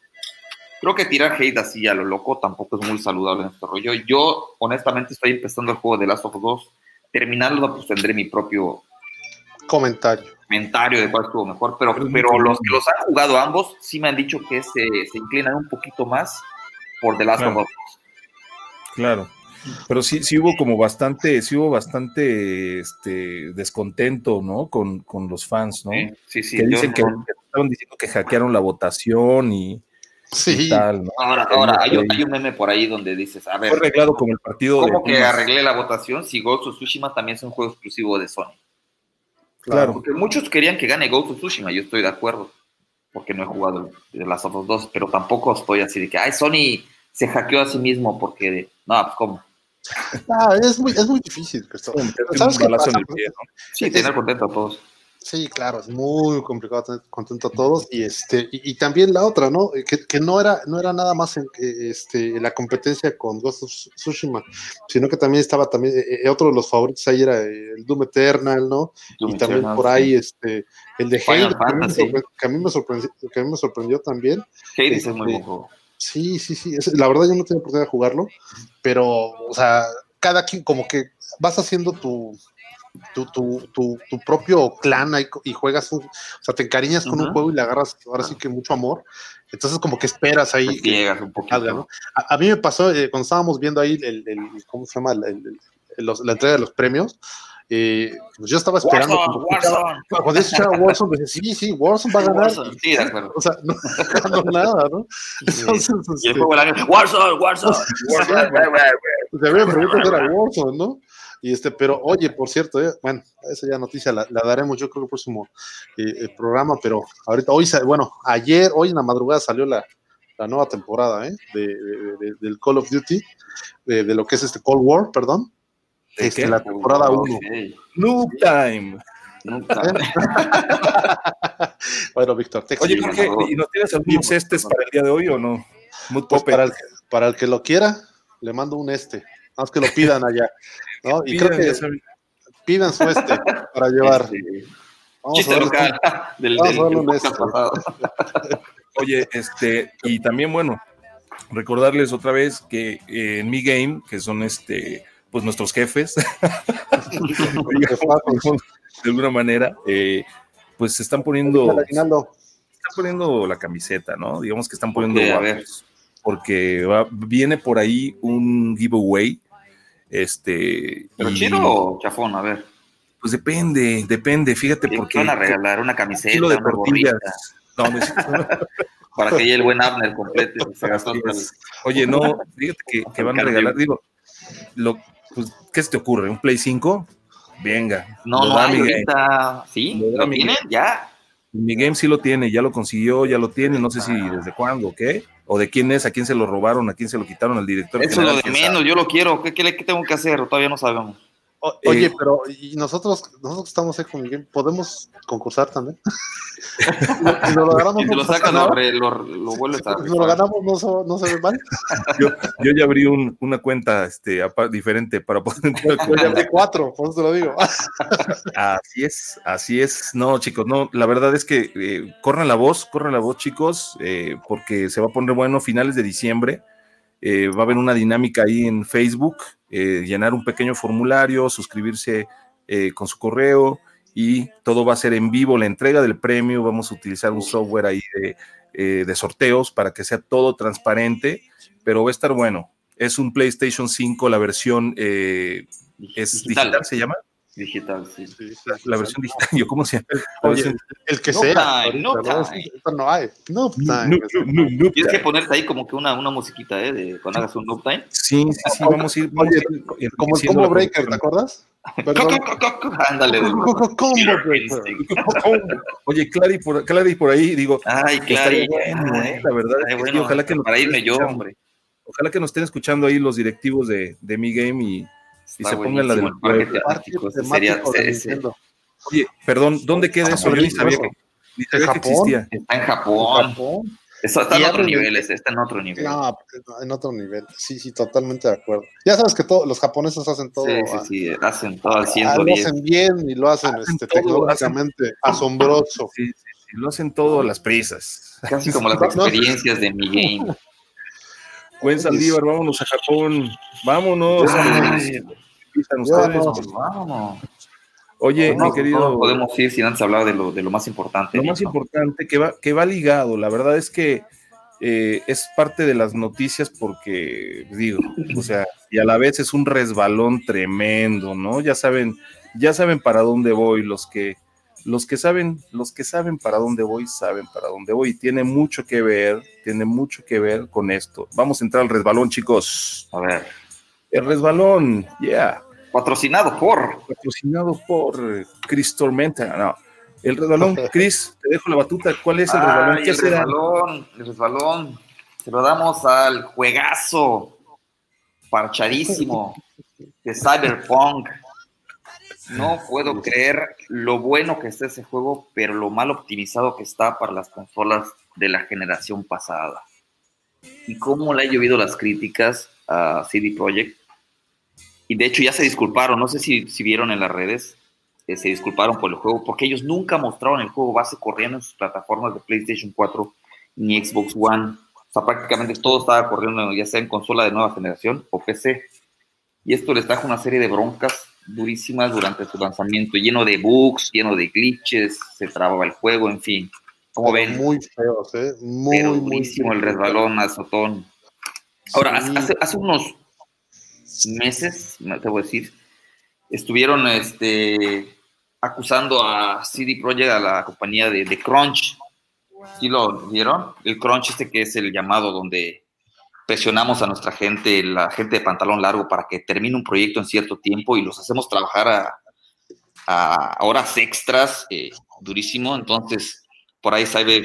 Creo que tirar hate así a lo loco tampoco es muy saludable en este rollo. Yo, honestamente, estoy empezando el juego de Last of Us 2. Terminarlo, pues tendré mi propio Comentario. comentario de cuál estuvo mejor, pero, Pero los que los han jugado ambos sí me han dicho que se, se inclinan un poquito más por The Last Claro. of Us. Claro. Pero sí, sí hubo como bastante, sí hubo bastante este, descontento, ¿no? Con, con los fans, ¿no? Sí, sí, sí, que yo dicen que, no- que estaban diciendo que hackearon la votación y, y Sí. tal, ¿no? Ahora, ahora hay, un- hay un meme por ahí donde dices, a Fue ver, arreglado como el partido de ¿cómo que Pumas. arreglé la votación si Ghost of Tsushima también es un juego exclusivo de Sony? Claro. Porque muchos querían que gane Ghost of Tsushima, yo estoy de acuerdo, porque no he jugado de of Us 2, pero tampoco estoy así de que, ay, Sony se hackeó a sí mismo porque, no, pues cómo. Ah, es muy, es muy difícil, ¿no? Sí, Es- tener contento a todos. Sí, claro, es muy complicado tener contento a todos y este y, y también la otra, ¿no? Eh, Que, que no era no era nada más en, este la competencia con Ghost of Tsushima, sino que también estaba también eh, eh, otro de los favoritos ahí era el Doom Eternal, ¿no? y también por ahí este el de Halo que a mí me Fantasy. sorpre- que a mí me sorprendió, que a mí me sorprendió también. Hades es muy Este, buen juego. Sí, sí, sí. la verdad yo no tengo oportunidad de jugarlo, pero, o sea, cada quien como que vas haciendo tu, tu, tu, tu, tu propio clan y juegas, un- o sea, te encariñas con un juego y le agarras ahora sí que mucho amor. Entonces como que esperas ahí llegas un poquito. ¿no? A, a mí me pasó eh, cuando estábamos viendo ahí el, el- ¿cómo se llama? El- los- la entrega de los premios. eh, pues yo estaba esperando. Warzone, Warzone. *laughs* Cuando escuchaba Warzone, decía, sí, sí, Warzone va a ganar. Warzone, sí, de acuerdo. O sea, no *laughs* ganó nada, ¿no? Entonces, Y el este, juego Warzone, Warzone. *laughs* Pues era Warzone, ¿no? Y este, pero oye, por cierto, eh, bueno, esa ya noticia la, la daremos yo creo que el próximo eh, eh, programa, pero ahorita, hoy, bueno, ayer, hoy en la madrugada salió la, la nueva temporada, ¿eh? De, de- de- del Call of Duty, de, de lo que es este Cold War, perdón. ¿De Este, la temporada 1. Ok, Noob Time. *laughs* Bueno, Víctor, te Oye, Jorge. ¿y nos tienes algunos estes para el día de hoy o no? Mood Pues para el, para el que lo quiera, le mando un este. Más que lo pidan allá. *laughs* ¿no? Y Pidan, creo ya que saben. pidan su este para llevar. Este, Vamos Chiste a ver local *laughs* del, Vamos del, este. *laughs* Oye, este, y también, bueno, recordarles otra vez que eh, en mi game, que son este, pues nuestros jefes, digamos, de alguna manera, eh, pues se están poniendo, están poniendo la camiseta, ¿no? Digamos que están poniendo Ok, a guapos, porque va- viene por ahí un giveaway, este, ¿Pero y, chido o chafón? A ver. pues depende, depende, fíjate, ¿Qué porque van a regalar? ¿Una camiseta? kilo de una tortillas. No, es- *laughs* Para que llegue el buen Abner completo. Se gastó Oye, no, fíjate que, que van a regalar, digo, lo, pues, ¿qué se te ocurre? ¿Un Play 5? Venga. No, no da hay ahorita. ¿Sí? Lo ¿Lo tienen? ¿Ya? Mi game sí lo tiene, ya lo consiguió, ya lo tiene, no sé si desde cuándo, o ¿qué? O de quién es, a quién se lo robaron, a quién se lo quitaron, al director. Eso es lo de menos. sabe. Yo lo quiero. ¿Qué, qué, qué tengo que hacer? Todavía no sabemos. O- Oye, Eh, pero y nosotros, nosotros que estamos ahí con Miguel, ¿podemos concursar también? *laughs* si nos lo ganamos, Si no lo nada. lo, lo, lo vuelves a Si nos lo ganamos, no, se- no se ve mal. *laughs* Yo, yo ya abrí un- una cuenta este, diferente para poder entrar al *laughs* Yo ya abrí cuatro, por eso te lo digo. Así es, así es. No, chicos, no, la verdad es que eh, corran la voz, corran la voz, chicos, eh, porque se va a poner bueno finales de diciembre. Eh, va a haber una dinámica ahí en Facebook, eh, llenar un pequeño formulario, suscribirse eh, con su correo y todo va a ser en vivo, la entrega del premio. Vamos a utilizar un software ahí de, eh, de sorteos para que sea todo transparente, pero va a estar bueno. Es un PlayStation 5, la versión eh, es digital, se llama. Digital, sí. Sí, sí, La, sí, la sí. versión digital, yo cómo se llama. Oye, el que No sea. time, no ¿no? time. No hay. No time. No, no, no, no, Tienes que ponerte ahí como que una, una musiquita, ¿eh? De, cuando hagas un noob time. Sí, sí, sí, vamos a ir. Vamos Oye, ir Como el combo breaker, ¿te acuerdas? *laughs* Ándale. *laughs* Oye, Clary por, Clary por ahí, digo, Ay, claro. bueno, ¿eh? la verdad. Ay, es que ojalá que nos para irme yo, hombre. Ojalá que nos estén escuchando ahí los directivos de, de Mi Game y, Y se pongan la del el parque temático. sería. Oye, perdón, ¿dónde queda eso? Yo ni sabía que, ni sabía que Japón? existía. está en Japón. Japón. Eso está en Y otro abren- nivel, ese, está en otro nivel. No, en otro nivel. Sí, sí, totalmente de acuerdo. Ya sabes que todo, los japoneses hacen todo. sí, a- sí, sí, hacen todo al a- lo 110. hacen bien y lo hacen, Hacen este, todo, tecnológicamente asombroso. Sí, sí, sí, lo hacen todo a las prisas. Casi como *laughs* las experiencias de mi game. Buen Saldívar, vámonos a Japón. Vámonos. Ay, Ustedes. pues vámonos. Oye, No, mi querido. no podemos ir sin antes hablar de lo, de lo más importante. Lo más ¿no? importante que va, que va ligado, la verdad es que eh, es parte de las noticias porque, digo, o sea, y a la vez es un resbalón tremendo, ¿no? Ya saben, ya saben para dónde voy, los que, los que saben, los que saben para dónde voy, saben para dónde voy, y tiene mucho que ver, tiene mucho que ver con esto. Vamos a entrar al resbalón, chicos. A ver, El resbalón, yeah patrocinado por. patrocinado por eh, Chris Tormenta. No, el resbalón, *laughs* Chris, te dejo la batuta. ¿Cuál es el resbalón? Ay, ¿Qué el será? resbalón, el resbalón. Se lo damos al juegazo parchadísimo de Cyberpunk. No puedo creer lo bueno que está ese juego, pero lo mal optimizado que está para las consolas de la generación pasada. Y cómo le ha llovido las críticas a CD Projekt. Y de hecho ya se disculparon, no sé si, si vieron en las redes, eh, se disculparon por el juego, porque ellos nunca mostraron el juego base corriendo en sus plataformas de PlayStation 4 ni Xbox One. O sea, prácticamente todo estaba corriendo ya sea en consola de nueva generación o PC. Y esto les trajo una serie de broncas durísimas durante su lanzamiento, lleno de bugs, lleno de glitches, se trababa el juego, en fin. Como ven, Muy feos, ¿eh? Muy, pero muy durísimo el feos. resbalón, azotón. Ahora, Sí. hace, hace unos meses, me atrevo a decir, estuvieron este, acusando a CD Projekt, a la compañía de, de Crunch. ¿Sí lo vieron? El Crunch este que es el llamado donde presionamos a nuestra gente, la gente de pantalón largo, para que termine un proyecto en cierto tiempo y los hacemos trabajar a, a horas extras, eh, durísimo. Entonces, por ahí Cyber,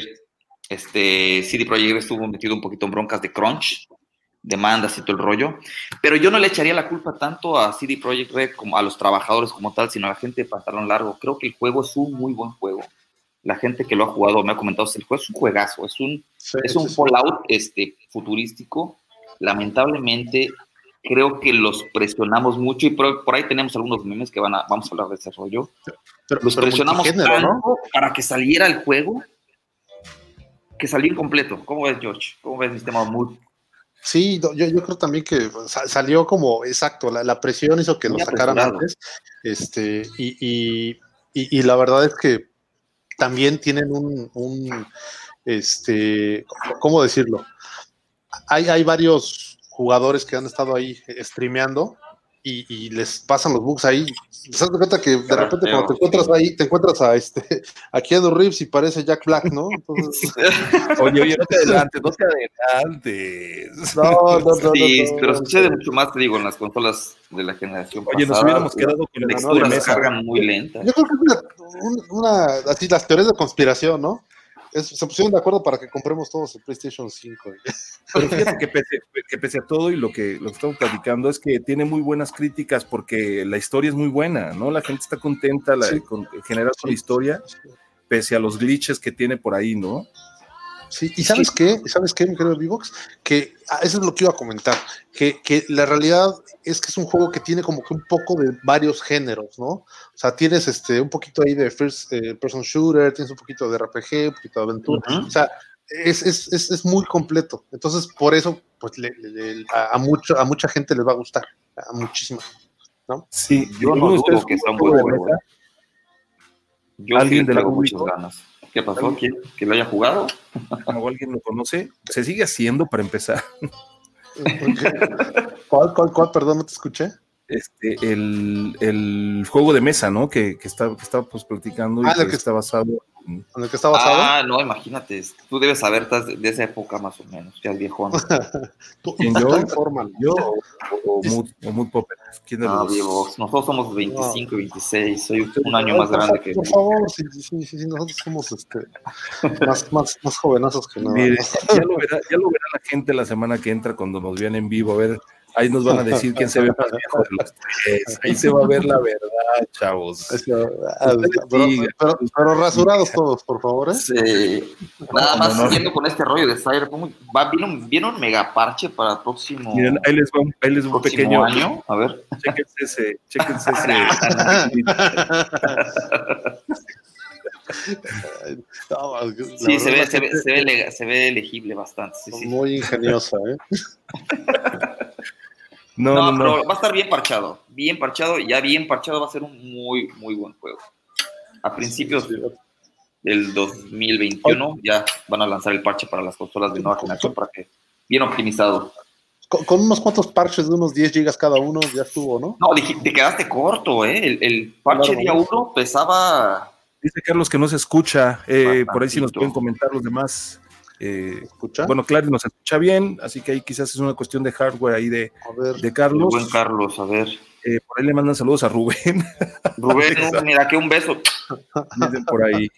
este, CD Projekt estuvo metido un poquito en broncas de crunch, demandas y todo el rollo. Pero yo no le echaría la culpa tanto a CD Projekt Red como a los trabajadores como tal, sino a la gente de pantalón largo. Creo que el juego es un muy buen juego. La gente que lo ha jugado me ha comentado, el juego es un juegazo, es un, Sí, es un sí. Fallout este, futurístico. Lamentablemente, creo que los presionamos mucho y por, por ahí tenemos algunos memes que van a, vamos a hablar de ese rollo. Pero, Los pero presionamos tanto ¿no? para que saliera el juego que salió incompleto. ¿Cómo ves, George? ¿Cómo ves mi tema mood? Sí, yo, yo creo también que sa- salió como, exacto, la, la presión hizo que lo sacaran antes. Este, y, y, y- y la verdad es que también tienen un, un, este, ¿cómo decirlo? Hay, hay varios jugadores que han estado ahí streameando y, y les pasan los bugs ahí. ¿Te das cuenta que de repente cuando te encuentras ahí, te encuentras a este, *laughs* a Keanu Reeves y parece Jack Black, ¿no? Entonces, *laughs* Oye, oye, no te adelantes, no te adelantes. no, no, no, no, sí, no, pero no. sucede mucho más, te digo, en las consolas de la generación Oye, nos hubiéramos quedado con de texturas mesa. cargan muy lentas. Yo creo que es una, un- una- así las teorías de conspiración, ¿no? Es- se pusieron de acuerdo para que compremos todos el PlayStation 5. Pero fíjate que pese, que pese a todo y lo que, lo que estamos platicando es que tiene muy buenas críticas porque la historia es muy buena, ¿no? La gente está contenta la, Sí. con, en general con la historia, pese a los glitches que tiene por ahí, ¿no? Sí, y ¿sabes qué? ¿Sabes qué, mi querido Vivox? Que ah, eso es lo que iba a comentar, que, que la realidad es que es un juego que tiene como que un poco de varios géneros, ¿no? O sea, tienes este un poquito ahí de first eh, person shooter, tienes un poquito de RPG, un poquito de aventura, o sea, es, es, es, es muy completo. Entonces, por eso, pues le- le- le- a, a mucho, a mucha gente les va a gustar, a muchísima. Sí, Yo no dudo que sea un buen juego. Yo ¿Alguien sí de la tengo muchas ganas. ¿Qué pasó? ¿Quién? ¿Que lo haya jugado? o alguien lo conoce, se sigue haciendo para empezar. *laughs* ¿Cuál, cuál, cuál? Perdón, no te escuché. este, el, el juego de mesa, ¿no? Que, que está, que estaba pues platicando y Ah, lo que, que- está basado en- ¿En el que está basado? Ah, no, imagínate. Tú debes saber estás de esa época más o menos, ya es viejón. *laughs* Tú- ¿Quién, tú yo? *laughs* infórmalo. yo o, o, Mood. ¿Quién de Ah, los. Nosotros somos 25 y 26. Soy un año más grande que Por favor, sí, sí, sí, sí, nosotros somos este, más, más, más jovenazos que nada. Mire, ¿no? ya lo, verá, ya lo verá la gente la semana que entra cuando nos vean en vivo. A ver, ahí nos van a decir quién se ve más *laughs* viejo de los tres. Ahí se va a ver la verdad, chavos. Ah, pero, digan. pero- pero rasurados todos, por favor, ¿eh? Sí. Nada más no, no. siguiendo con este rollo de Cyberpunk, va, viene, un, viene un mega parche para el próximo, Miren, ahí les va, un- ahí les va un próximo pequeño. año. A ver. Chéquense ese. Chéquense ese. No, *laughs* Sí, se ve, se, ve, se, ve, se ve legible bastante. Sí, sí. Muy ingeniosa, ¿eh? *laughs* No, No, no, no. pero va a estar bien parchado. Bien parchado, ya bien parchado va a ser un muy, muy buen juego. A principios del 2021 ya van a lanzar el parche para las consolas de nueva generación para que bien optimizado. Con, con unos cuantos parches de unos 10 gigas cada uno ya estuvo, ¿no? No, te quedaste corto, ¿eh? El, el parche Claro, día ¿no? 1 pesaba Dice Carlos que no se escucha. eh, por ahí sí nos pueden comentar los demás. Eh, ¿Escucha? bueno, Clary nos escucha bien, así que ahí quizás es una cuestión de hardware ahí de, a ver. de Carlos. buen Carlos. A ver. Eh, por ahí le mandan saludos a Rubén. Rubén, *laughs* mira que un beso. Dicen por ahí.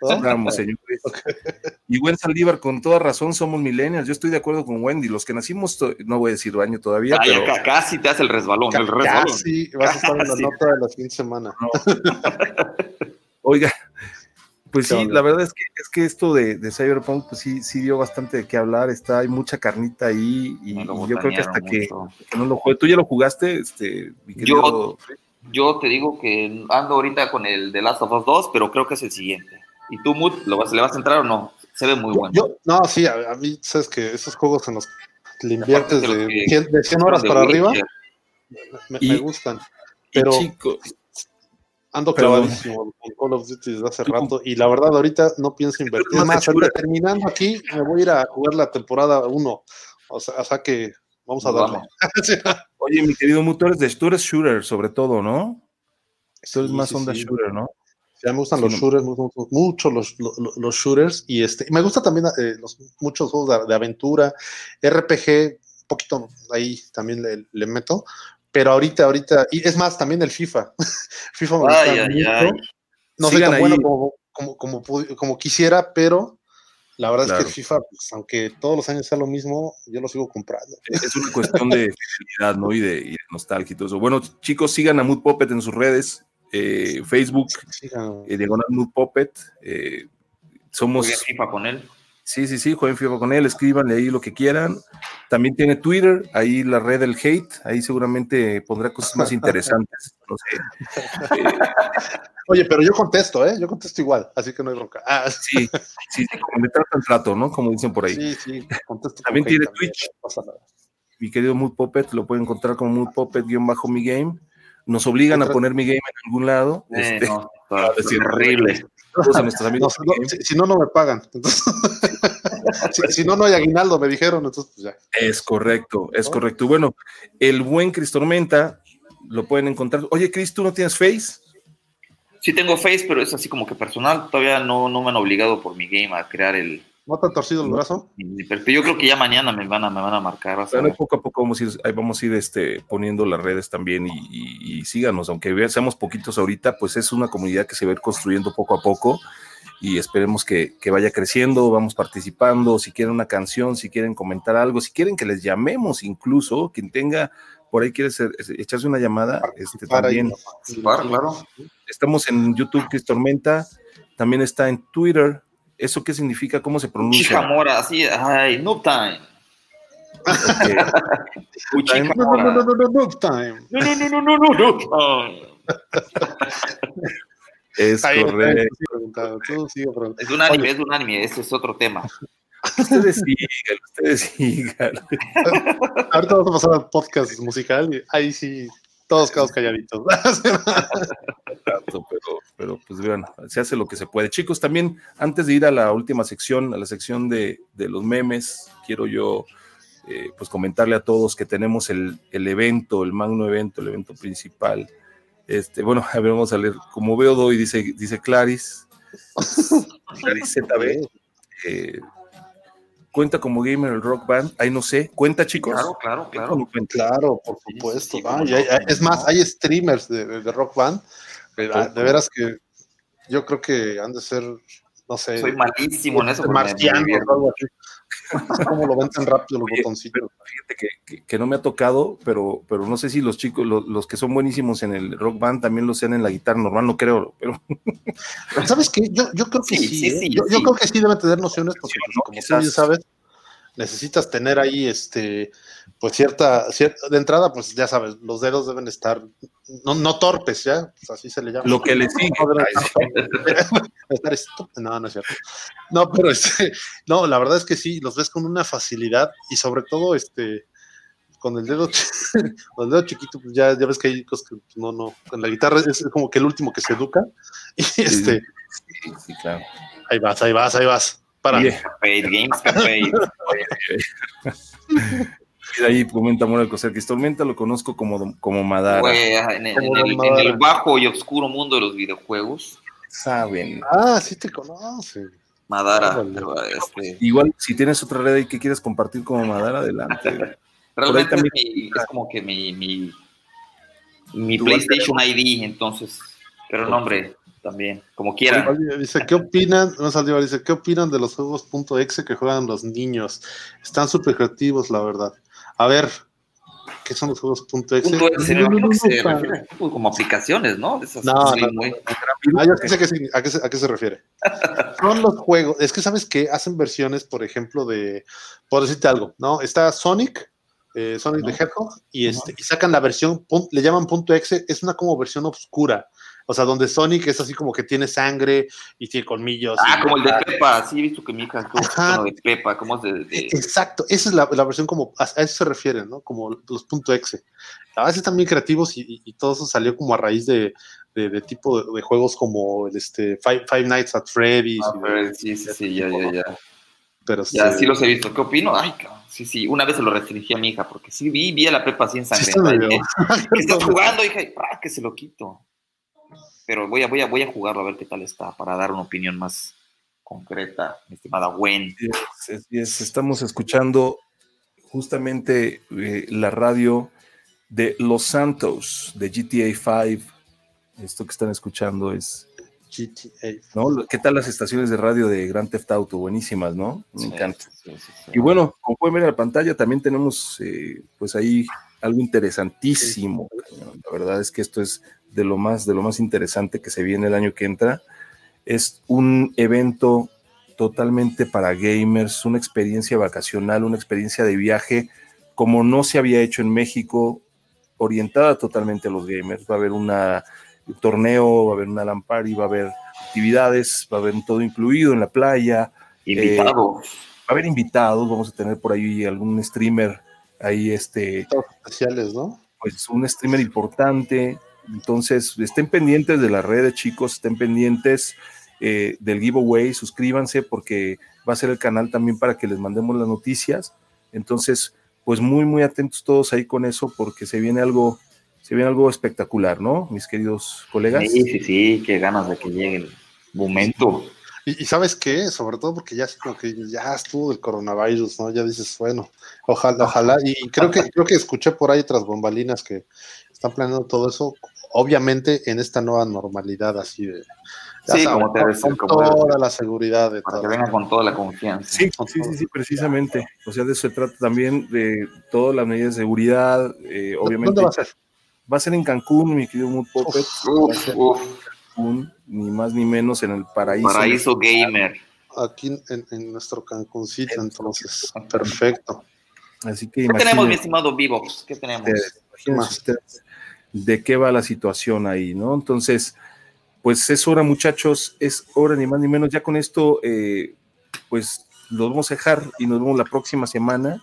Bueno, señores. Y Gwen Saldívar, con toda razón, somos millennials. Yo estoy de acuerdo con Wendy. Los que nacimos, no voy a decir baño todavía, pero ca- casi te hace el resbalón. El resbalón. Casi vas a estar en la Casi. nota de la fin de semana. Oiga, pues ¿Qué sí, onda? la verdad es que, es que esto de, de Cyberpunk, pues sí, sí dio bastante de qué hablar, está, hay mucha carnita ahí y, y yo creo que hasta que, no lo juegue. ¿Tú ya lo jugaste, este, mi querido? Yo te digo que ando ahorita con el de Last of Us 2, pero creo que es el siguiente. ¿Y tú, Mood, ¿lo vas, le vas a entrar o no? Se ve muy bueno. Yo, no, sí, a, a mí, sabes que esos juegos en los que le inviertes de que- 100 de 100 horas De para arriba, me, Y- me gustan. Y Pero chico, ando clavadísimo con Call of Duty desde hace rato y la verdad ahorita no pienso invertir. más Es más, ahorita terminando aquí, me voy a ir a jugar la temporada 1. O sea, o sea que vamos a darle. Vamos. *laughs* oye, mi querido Mu, tú eres, de, tú eres shooter sobre todo, ¿no? Tú eres Sí, más sí, onda sí. shooter, ¿no? Ya me gustan Sí, los shooters, me gustan mucho los, los, los shooters y este, me gusta también eh, los, muchos juegos de, de aventura, RPG, un poquito ahí también le, le meto, pero ahorita, ahorita, y es más, también el FIFA. *laughs* FIFA me gusta Ay, ay, mucho. ay. No soy Sigan tan bueno como, como, como, quisiera, pero la verdad es que el FIFA, pues, aunque todos los años sea lo mismo, yo lo sigo comprando. Es una cuestión de fidelidad, ¿no? Y de, y de nostalgia y todo eso. Bueno, chicos, sigan a Mood Puppet en sus redes, eh, Facebook, eh, Diagonal Mood Puppet. eh, somos FIFA con él. Sí, sí, sí, jueguen FIFA con él, escríbanle ahí lo que quieran. También tiene Twitter, ahí la red del hate, ahí seguramente pondrá cosas más interesantes. *laughs* No sé. Eh, Oye, pero yo contesto, ¿eh? Yo contesto igual, así que no hay bronca. Ah, sí, sí, sí, como tratan trato, ¿no? Como dicen por ahí. sí, sí, contesto. También con tiene Twitch. no. Mi querido Mood Puppet, lo pueden encontrar como Mood Puppet-mi game. Nos obligan a poner mi game en algún lado. Eh, Este, no, *laughs* decir, terrible. saludos a nuestros No, amigos. si, no, si- si no, no me pagan. Entonces, *laughs* si, si no, no hay aguinaldo, me dijeron. Entonces, pues ya. Es correcto, es correcto. Bueno, el buen Cris Tormenta lo pueden encontrar. Oye, Cris, ¿tú no tienes Face? Sí tengo Face, pero es así como que personal. Todavía no, no me han obligado por mi game a crear el... ¿No te han torcido el brazo? perfil. Yo creo que ya mañana me van a, me van a marcar. vas a Bueno, poco a poco vamos a ir, vamos a ir este, poniendo las redes también y, y- y síganos, aunque seamos poquitos ahorita, pues es una comunidad que se va a ir construyendo poco a poco y esperemos que, que vaya creciendo, vamos participando, si quieren una canción, si quieren comentar algo, si quieren que les llamemos incluso, quien tenga por ahí quiere ser- echarse una llamada, este, ahí, también. Claro. Estamos en YouTube, Cris Tormenta, también está en Twitter. ¿Eso qué significa? ¿Cómo se pronuncia? Chicamora, así, ay, noob time. Ok. *laughs* Uchikamora. No, no, no, no, no, no, no, time. No, no, no, no, no, no, no, no. Es Ahí, correcto. tú. Es de un anime, es de un anime, ese es otro tema. Ustedes sigan, ustedes sigan. Ahorita vamos a pasar al podcast musical ahí sí, todos quedamos calladitos. tanto, pero, pero pues vean, se hace lo que se puede. Chicos, también antes de ir a la última sección, a la sección de, de los memes, quiero yo eh, pues comentarle a todos que tenemos el, el evento, el magno evento, el evento principal. Este, bueno, a ver, vamos a leer. Como veo, doy, dice, dice Claris. *laughs* Claris ZB. eh, cuenta como gamer el rock band. Ahí no sé. ¿Cuenta, chicos? Claro, claro, claro. Claro, por supuesto. sí, ¿no? cómo Y hay- no, hay- cómo es más, hay streamers de, rock band. ah, de veras que yo creo que han de ser, no sé, Soy malísimo en eso. porque *laughs* ¿Cómo lo ven tan rápido los Oye, botoncitos? Fíjate que, que- que no me ha tocado, pero, pero no sé si los chicos, lo- los, que son buenísimos en el rock band también lo sean en la guitarra normal, no creo, pero ¿Sabes qué? Yo, yo creo que Sí, sí. sí, ¿eh? sí, yo, creo que sí deben tener nociones porque, pues, ¿no? como tú bien sabes, necesitas tener ahí, este, pues cierta, cierta, de entrada, pues ya sabes, los dedos deben estar, no, no torpes, ¿ya? Pues, así se le llama. lo que le sigue. *laughs* Estar No, no es cierto. No, pero este, no, la verdad es que sí, los ves con una facilidad y sobre todo, este, con el dedo, *laughs* con el dedo chiquito, pues ya, ya ves que hay cosas que pues, no, no, con la guitarra es como que el último que se educa y este, Sí, sí, claro. ahí vas, ahí vas, ahí vas. Para. Capade, Games *laughs* y de ahí comenta Moral Coser que Tormenta lo conozco como, como Madara. En, en- Como en el, Madara. en el bajo y oscuro mundo de los videojuegos, Saben. Ah, sí te conoce. Madara. Este, Igual, si tienes otra red ahí que quieres compartir como Madara, adelante. *laughs* realmente también- es, mi- es como que mi, mi, mi PlayStation ID, entonces, pero no, hombre, también, como quiera. Oye, Dice, ¿qué opinan? No salió, dice, ¿qué opinan de los juegos .exe que juegan los niños? Están súper creativos, la verdad. A ver, ¿qué son los juegos .exe? Punto exe, me No, no, imagino no, que se no, refiere a tipo como aplicaciones, ¿no? Esas No, sí, no, muy- Ah, yo sí sé qué signi- a, qué se, a qué se refiere. *laughs* Son los juegos, es que sabes que hacen versiones, por ejemplo, de, por decirte algo, ¿no? Está Sonic, eh, Sonic the Hedgehog, y, este, y sacan la versión, le llaman punto .exe, es una como versión oscura, o sea, donde Sonic es así como que tiene sangre y tiene colmillos. Ah, y- como el de Pepa, sí, he visto que mi hija lo de Pepa, como es de, de- Exacto, esa es la, la versión como, a, eso se refieren, ¿no? Como los punto .exe. A veces están bien creativos y, y- y todo eso salió como a raíz de, de- de tipo de, juegos como el este, Five, Five Nights at Freddy's. Ah, pero sí, sí, sí, ya, ya, ya. pero Ya, sí, sí los he visto. ¿Qué opino? Ay, cabrón. Sí, sí, una vez se lo restringí a mi hija porque sí vi, vi a la Pepa así sí está y dije, ¿Qué estás *laughs* jugando, hija? Y que se lo quito. Pero voy a, voy, a, voy a jugarlo a ver qué tal está para dar una opinión más concreta, mi estimada Gwen. Así es, así es. Estamos escuchando justamente eh, la radio de Los Santos, de GTA 5. Esto que están escuchando es, GTA. ¿no? ¿Qué tal las estaciones de radio de Grand Theft Auto? Buenísimas, ¿no? Me Sí, encanta. sí, sí, sí. Y bueno, como pueden ver en la pantalla, también tenemos eh, pues ahí algo interesantísimo. La verdad es que esto es de lo más, de lo más interesante que se viene el año que entra. Es un evento totalmente para gamers, una experiencia vacacional, una experiencia de viaje como no se había hecho en México, orientada totalmente a los gamers. Va a haber una, un torneo, va a haber una lampari, va a haber actividades, va a haber todo incluido en la playa, Invitado. va a haber invitados, vamos a tener por ahí algún streamer, ahí este, especiales, ¿no? pues un streamer importante. Entonces, estén pendientes de las redes, chicos, estén pendientes eh, del giveaway, suscríbanse porque va a ser el canal también para que les mandemos las noticias. Entonces, pues muy, muy atentos todos ahí con eso porque se viene algo, se viene algo espectacular, ¿no? Mis queridos colegas. Sí, sí, sí, qué ganas de que llegue el momento. Y, y sabes qué, sobre todo porque ya como que ya estuvo el coronavirus, ¿no? Ya dices, bueno, ojalá, ojalá. Y creo que, creo que escuché por ahí otras bombalinas que están planeando todo eso, obviamente en esta nueva normalidad así de ya Sí, sabes, como ser, con como debe toda la seguridad de Para todo. que venga con toda la confianza. Sí, sí, sí, sí, precisamente. O sea, de eso se trata también, de todas las medidas de seguridad. eh, obviamente, ¿Dónde va a ser? va a ser en Cancún, mi querido Mood Puppet. Uf, uf, Cancún, ni más ni menos en el paraíso. paraíso gamer. Aquí en, en nuestro Cancuncito, entonces. Perfecto. Así que ¿Qué tenemos, mi estimado Vivox? ¿Qué tenemos? ustedes de qué va la situación ahí, ¿no? Entonces, pues es hora, muchachos, es hora ni más ni menos. Ya con esto, eh, pues lo vamos a dejar y nos vemos la próxima semana.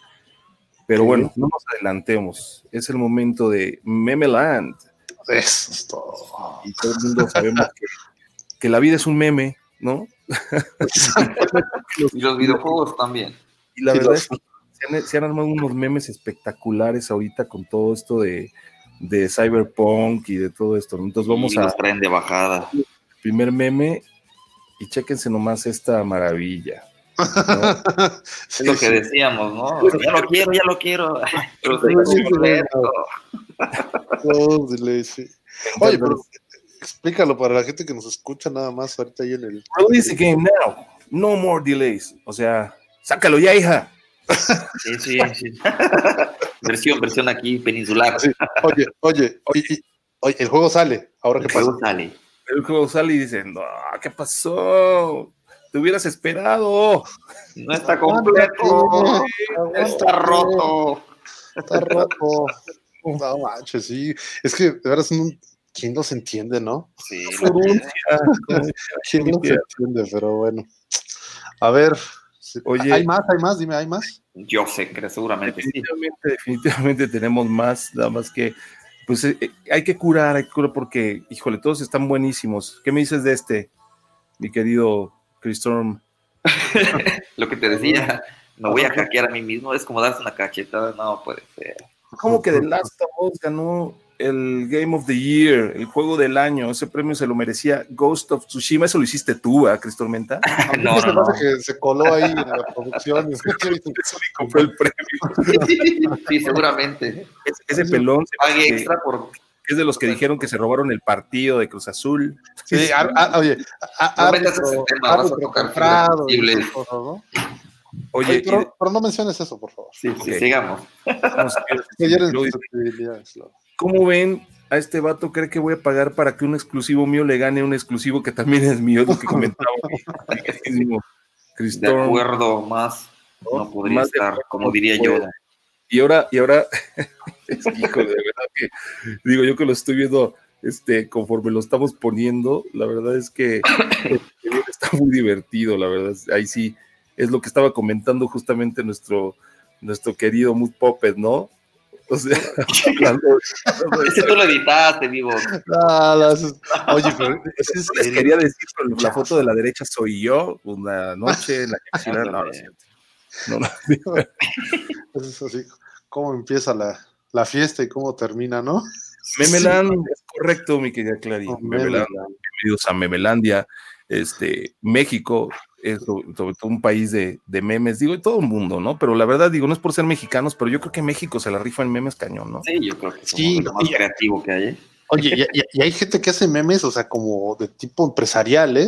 Pero bueno, no nos adelantemos. Es el momento de Memeland. Eso es todo. y todo el mundo sabemos que, que la vida es un meme, ¿no? *laughs* Y los videojuegos también. Y la Sí, verdad los- es que se han, se han armado unos memes espectaculares ahorita con todo esto de, de Cyberpunk y de todo esto. Entonces vamos Y a los traen de bajada. primer meme y chéquense nomás esta maravilla. ¿no? *laughs* Es lo que decíamos, ¿no? Ya lo quiero, ya lo quiero. *laughs* Pero. *laughs* Oye, pero explícalo para la gente que nos escucha nada más ahorita ahí en el. Release the game now. No more delays. O sea, sácalo ya, hija. Sí, sí, sí. Versión, versión aquí peninsular. Sí. Oye, oye, oye, el juego sale. Ahora El qué pasa. juego sale. El juego sale y dicen, no, ¿qué pasó? Te hubieras esperado. No está completo. Está roto. Está roto. No manches, sí. Es que de verdad son un. ¿Quién los entiende, no? Sí, *laughs* ¿Quién los entiende? Pero bueno. A ver. Oye. ¿Hay más? ¿Hay más? Dime, ¿hay más? Yo sé que seguramente sí. Definitivamente, definitivamente tenemos más, nada más que, pues eh, eh, hay que curar, hay que curar porque, híjole, todos están buenísimos. ¿Qué me dices de este, mi querido Chris Storm? *laughs* Lo que te decía, *laughs* me voy a hackear a mí mismo, es como darse una cachetada, no puede ser. ¿Cómo que The *laughs* Last of Us ganó el Game of the Year, el juego del año? Ese premio se lo merecía Ghost of Tsushima. Eso lo hiciste tú, ¿a Chris Tormenta? *laughs* No, se no, me no. que se coló ahí en la producción. *laughs* compró el premio. Sí, seguramente. Ese, ese pelón se- Pague que- extra por. es de los que dijeron que se robaron el partido de Cruz Azul. Sí, ar- ar- oye, a- No árbitro- tema, árbitro comprado ¿no? Oye, Oye, y pero, pero no menciones eso, por favor. Sí, sí, sigamos. vamos a ver, ¿Cómo ven a este vato? ¿Cree que voy a pagar para que un exclusivo mío le gane un exclusivo que también es mío? Es lo que *laughs* comentaba De acuerdo, más no podría Más estar, como diría pues. yo. Y ahora, y ahora, *laughs* es que, hijo, de verdad que, digo yo que lo estoy viendo este, conforme lo estamos poniendo, la verdad es que *coughs* está muy divertido, la verdad, ahí sí, es lo que estaba comentando justamente nuestro, nuestro querido Mood Puppet, ¿no? O sea, *laughs* *laughs* hablando, Ese tú lo editaste, vivo. Oye, pero es Eso les quería decir, pero la foto de la derecha soy yo, una noche en la que no, no, es. No, no, *laughs* Es así, cómo empieza la, la fiesta y cómo termina, ¿no? Memeland, es correcto, mi querida Clary. Oh, Memeland, bienvenidos a Memelandia, este, México, es so- sobre todo un país de, de memes, digo, y todo el mundo, ¿no? Pero la verdad, digo, no es por ser mexicanos, pero yo creo que México se la rifa en memes cañón, ¿no? Sí, yo creo que somos Sí, lo más y- creativo que hay. ¿eh? Oye, y, y- y hay gente que hace memes, o sea, como de tipo empresarial, ¿eh?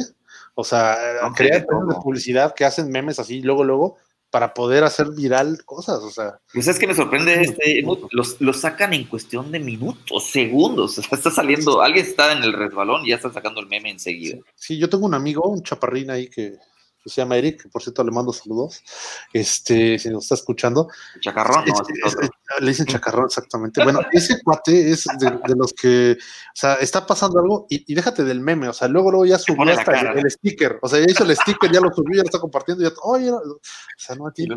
O sea, No, crea de empresas de publicidad que hacen memes así, luego, luego, para poder hacer viral cosas, o sea. Pues es que me sorprende este, los, los sacan en cuestión de minutos, segundos. *laughs* O sea, está saliendo, alguien está en el resbalón y ya están sacando el meme enseguida. Sí, yo tengo un amigo, un chaparrín ahí que, que se llama Eric, que por cierto le mando saludos, este, si nos está escuchando. Chacarrón, no, Es- ese es es- otro. es- le dicen chacarrón, exactamente. Bueno, ese cuate es de, de los que, o sea, está pasando algo y, y déjate del meme, o sea, luego, luego ya subió hasta el, cara. el sticker, o sea, ya hizo el sticker, ya lo subió, ya lo está compartiendo, ya, oye, o sea, no tiene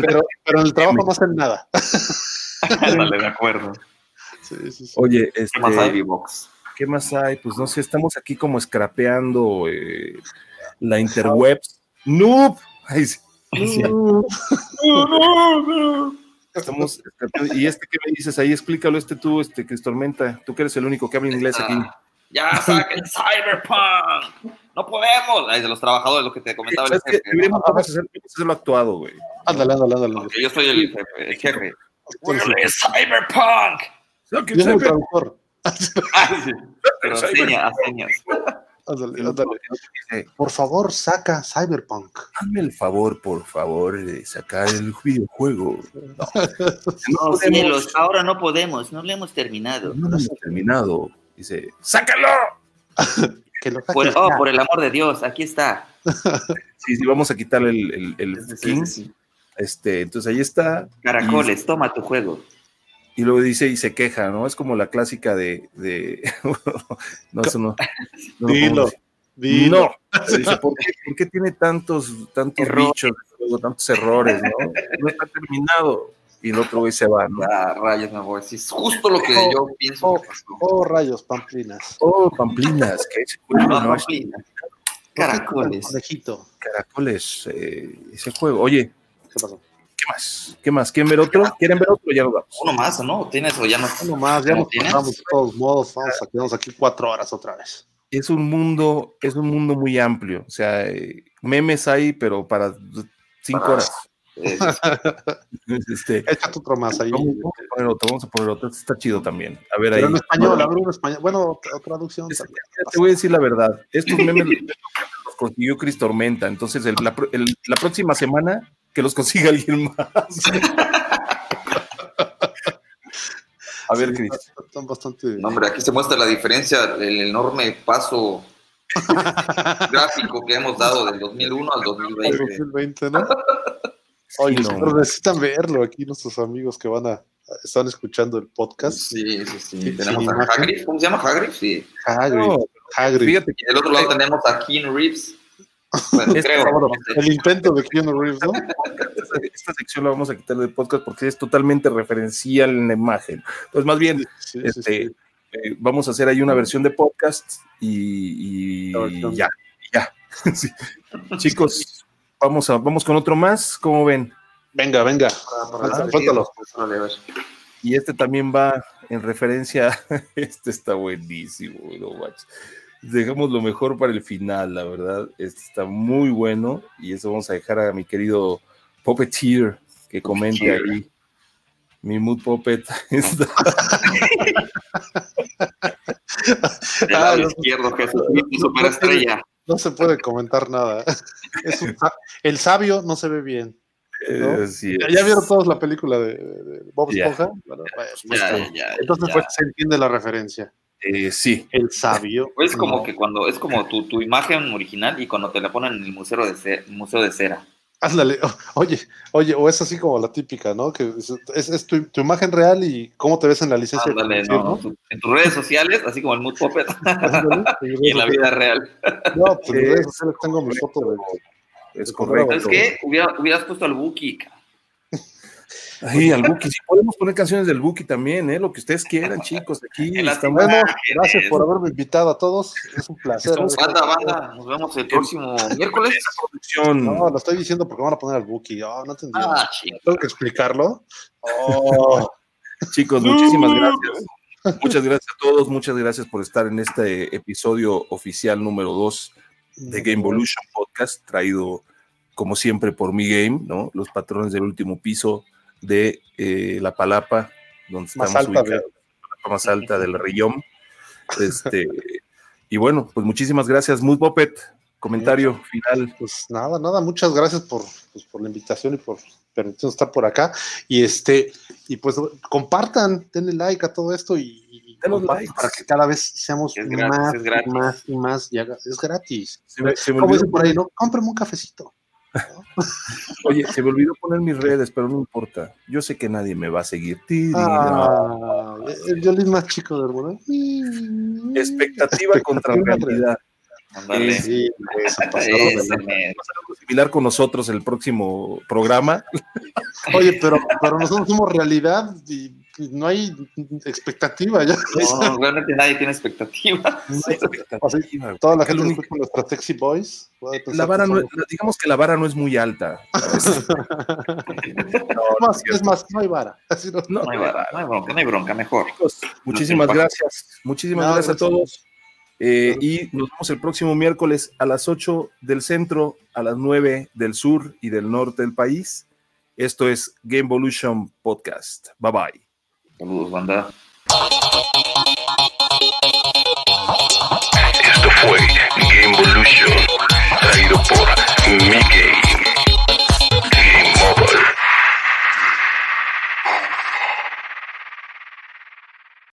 pero, pero en el trabajo no hacen nada. *laughs* Ándale, de acuerdo. Sí, sí, sí. Oye, ¿Qué más hay, este, V-Box? ¿qué más hay? Pues no sé, estamos aquí como scrapeando eh, la interwebs. ¡Noob! Estamos, y este que me dices ahí, explícalo este tú, este que Tormenta, tú que eres el único que habla inglés aquí. Ah, ya saquen Cyberpunk. No podemos. Ay, de los trabajadores, lo que te comentaba jefe. ¿no? Deberíamos hacerlo actuado, güey. Ándale, ándale, ándale. Porque yo soy el jefe. El jefe. Cyberpunk. Que Yo soy el traductor. Ah, *laughs* sí. Pero señas, a señas. Ándale, ándale. Por favor, saca Cyberpunk. Hazme el favor, por favor, de sacar el videojuego. *laughs* No, cielos, ahora no podemos, no lo hemos terminado. no lo hemos terminado. Dice, ¡sácalo! *laughs* Que lo saque Por, oh, por el amor de Dios, aquí está. *laughs* Sí, sí, vamos a quitarle el, el, el Sí, sí, skin. sí, sí. Este, entonces ahí está. Caracoles, toma tu juego. Y luego dice y se queja, ¿no? Es como la clásica de. de *laughs* no, eso no. no lo Dilo, dilo. No. Dice, ¿por qué, por qué tiene tantos, tantos bichos, luego tantos errores, ¿no? No está terminado. Y el otro güey se va, ¿no? Ah, rayos, me voy. Sí, es justo lo que Oh, yo pienso oh. Oh, rayos, pamplinas. Oh, pamplinas, que ese juego, No, ¿no? Es. Caracoles. Conejito. Caracoles, eh, ese juego. Oye, ¿Qué pasó? ¿Qué más? ¿Qué más? ¿Quieren ver otro? ¿Quieren ver otro? Ya lo damos. Uno más, ¿o no? ¿Tienes o ya no? Uno más, ya ¿No nos pasamos de todos modos. Vamos a quedarnos aquí cuatro horas otra vez. Es un mundo, es un mundo muy amplio. O sea, eh, memes hay, pero para cinco horas. Este, Échate otro más ahí. vamos, vamos a poner otro, vamos a poner otro. Este Está chido también. A ver ahí. Pero en español, a ver, en español. Bueno, tra- traducción Es-. Te voy a decir la verdad. Estos memes los *laughs* consiguió Chris Tormenta. Entonces, el- la, pro- el- la próxima semana que los consiga *laughs* alguien más. *laughs* A ver, Sí, Chris. Están bastante. no, hombre, aquí se muestra la diferencia, el enorme paso *laughs* gráfico que hemos dado del 2001 al Al 2020. 2020, ¿no? Ay, Oye, no. pero necesitan verlo aquí nuestros amigos que van a están escuchando el podcast. Sí, sí, sí. Sí, Tenemos sí, a. Hagrid, ¿cómo se llama Hagrid? Sí. Hagrid, No, Hagrid. fíjate Y del otro lado tenemos a Keanu Reeves. Bueno, Este creo. sábado. El intento de Keanu Reeves, ¿no? esta, esta sección la vamos a quitar del podcast porque es totalmente referencial en la imagen. Entonces, más bien, Sí, sí, este, sí. eh, vamos a hacer ahí una versión de podcast y, ya, ya. *laughs* Sí. Chicos, vamos, a, vamos con otro más, ¿cómo ven? Venga, venga. Ah. Y este también va en referencia, *laughs* este está buenísimo, no manches. Dejamos lo mejor para el final, la verdad. Este está muy bueno y eso vamos a dejar a mi querido Puppeteer que comente Puppeteer. ahí. Mi mood puppet *laughs* está Del Ah, lado no. izquierdo, superestrella. No se puede comentar nada. *laughs* Es un el sabio no se ve bien. ¿No? eh, sí, ¿Ya, ya vieron todos la película de, de Bob. Esponja? Bueno, pues, pues, ya, entonces ya. pues se entiende la referencia. Eh, sí, El sabio. Es como no. que cuando es como tu, tu imagen original y cuando te la ponen en el museo de, ce- museo de cera. Ándale, oye, oye, o es así como la típica, ¿no? Que es, es- es tu, tu imagen real y cómo te ves en la licencia. de Ándale, conducir, no, tu- en tus redes sociales, así como el Mood Puppet, Ándale, *laughs* y en la vida real. No, pues en redes sociales tengo mi foto de. es correcto. correcto. ¿Sabes qué? Hubiera- hubieras puesto al Buki. ca- Ay, al Buki, si podemos poner canciones del Buki también, ¿eh? Lo que ustedes quieran, *laughs* chicos. Aquí estamos. Bueno, gracias por haberme invitado a todos. Es un placer. Estamos- Banda, banda, nos vemos el próximo miércoles. No, lo estoy diciendo porque van a poner al Buki. Oh, no entendí. Ah. Tengo que explicarlo. Oh, *laughs* Chicos, muchísimas gracias. Muchas gracias a todos, muchas gracias por estar en este episodio oficial número 2 de Game Evolution Podcast, traído como siempre por Mi Game, ¿no? Los patrones del último piso de eh, La Palapa, donde Más estamos alta ubicados, la palapa más alta del Rillón. Este, *laughs* y bueno, pues muchísimas gracias, Mood Puppet. Comentario final. Pues nada, nada, muchas gracias por, pues, por la invitación y por permitirnos estar por acá. Y este, y pues compartan, denle like a todo esto y, y Denos compartan likes. para que cada vez seamos Es gratis, más, es gratis. y más y más. y haga- es gratis. Se me, se me Como olvidó dicen por ahí, ¿no? Cómprame un cafecito. *laughs* Oye, se me olvidó poner mis redes, pero no importa. Yo sé que nadie me va a seguir. Ah, el violín más chico del mundo. Expectativa contra realidad. Ándale. Sí, me- Algo similar con nosotros el próximo programa. Oye, pero, pero nosotros somos realidad y no hay expectativa ya. No, realmente nadie tiene expectativa. No hay expectativa. Toda la gente único. escucha nuestras sexy boys. pensar La vara no, digamos que la vara no es muy alta. *laughs* Es más, es más, no hay vara. *laughs* Así no- No, No hay, bronca, no hay bronca, no hay bronca, mejor. chicos, muchísimas No, gracias. Muchísimas No, gracias a todos. Eh, y nos vemos el próximo miércoles a las 8 del centro, a las 9 del sur y del norte del país. Esto es Game Evolution Podcast. Bye bye. Saludos, banda. Esto fue Game Evolution, traído por Mickey.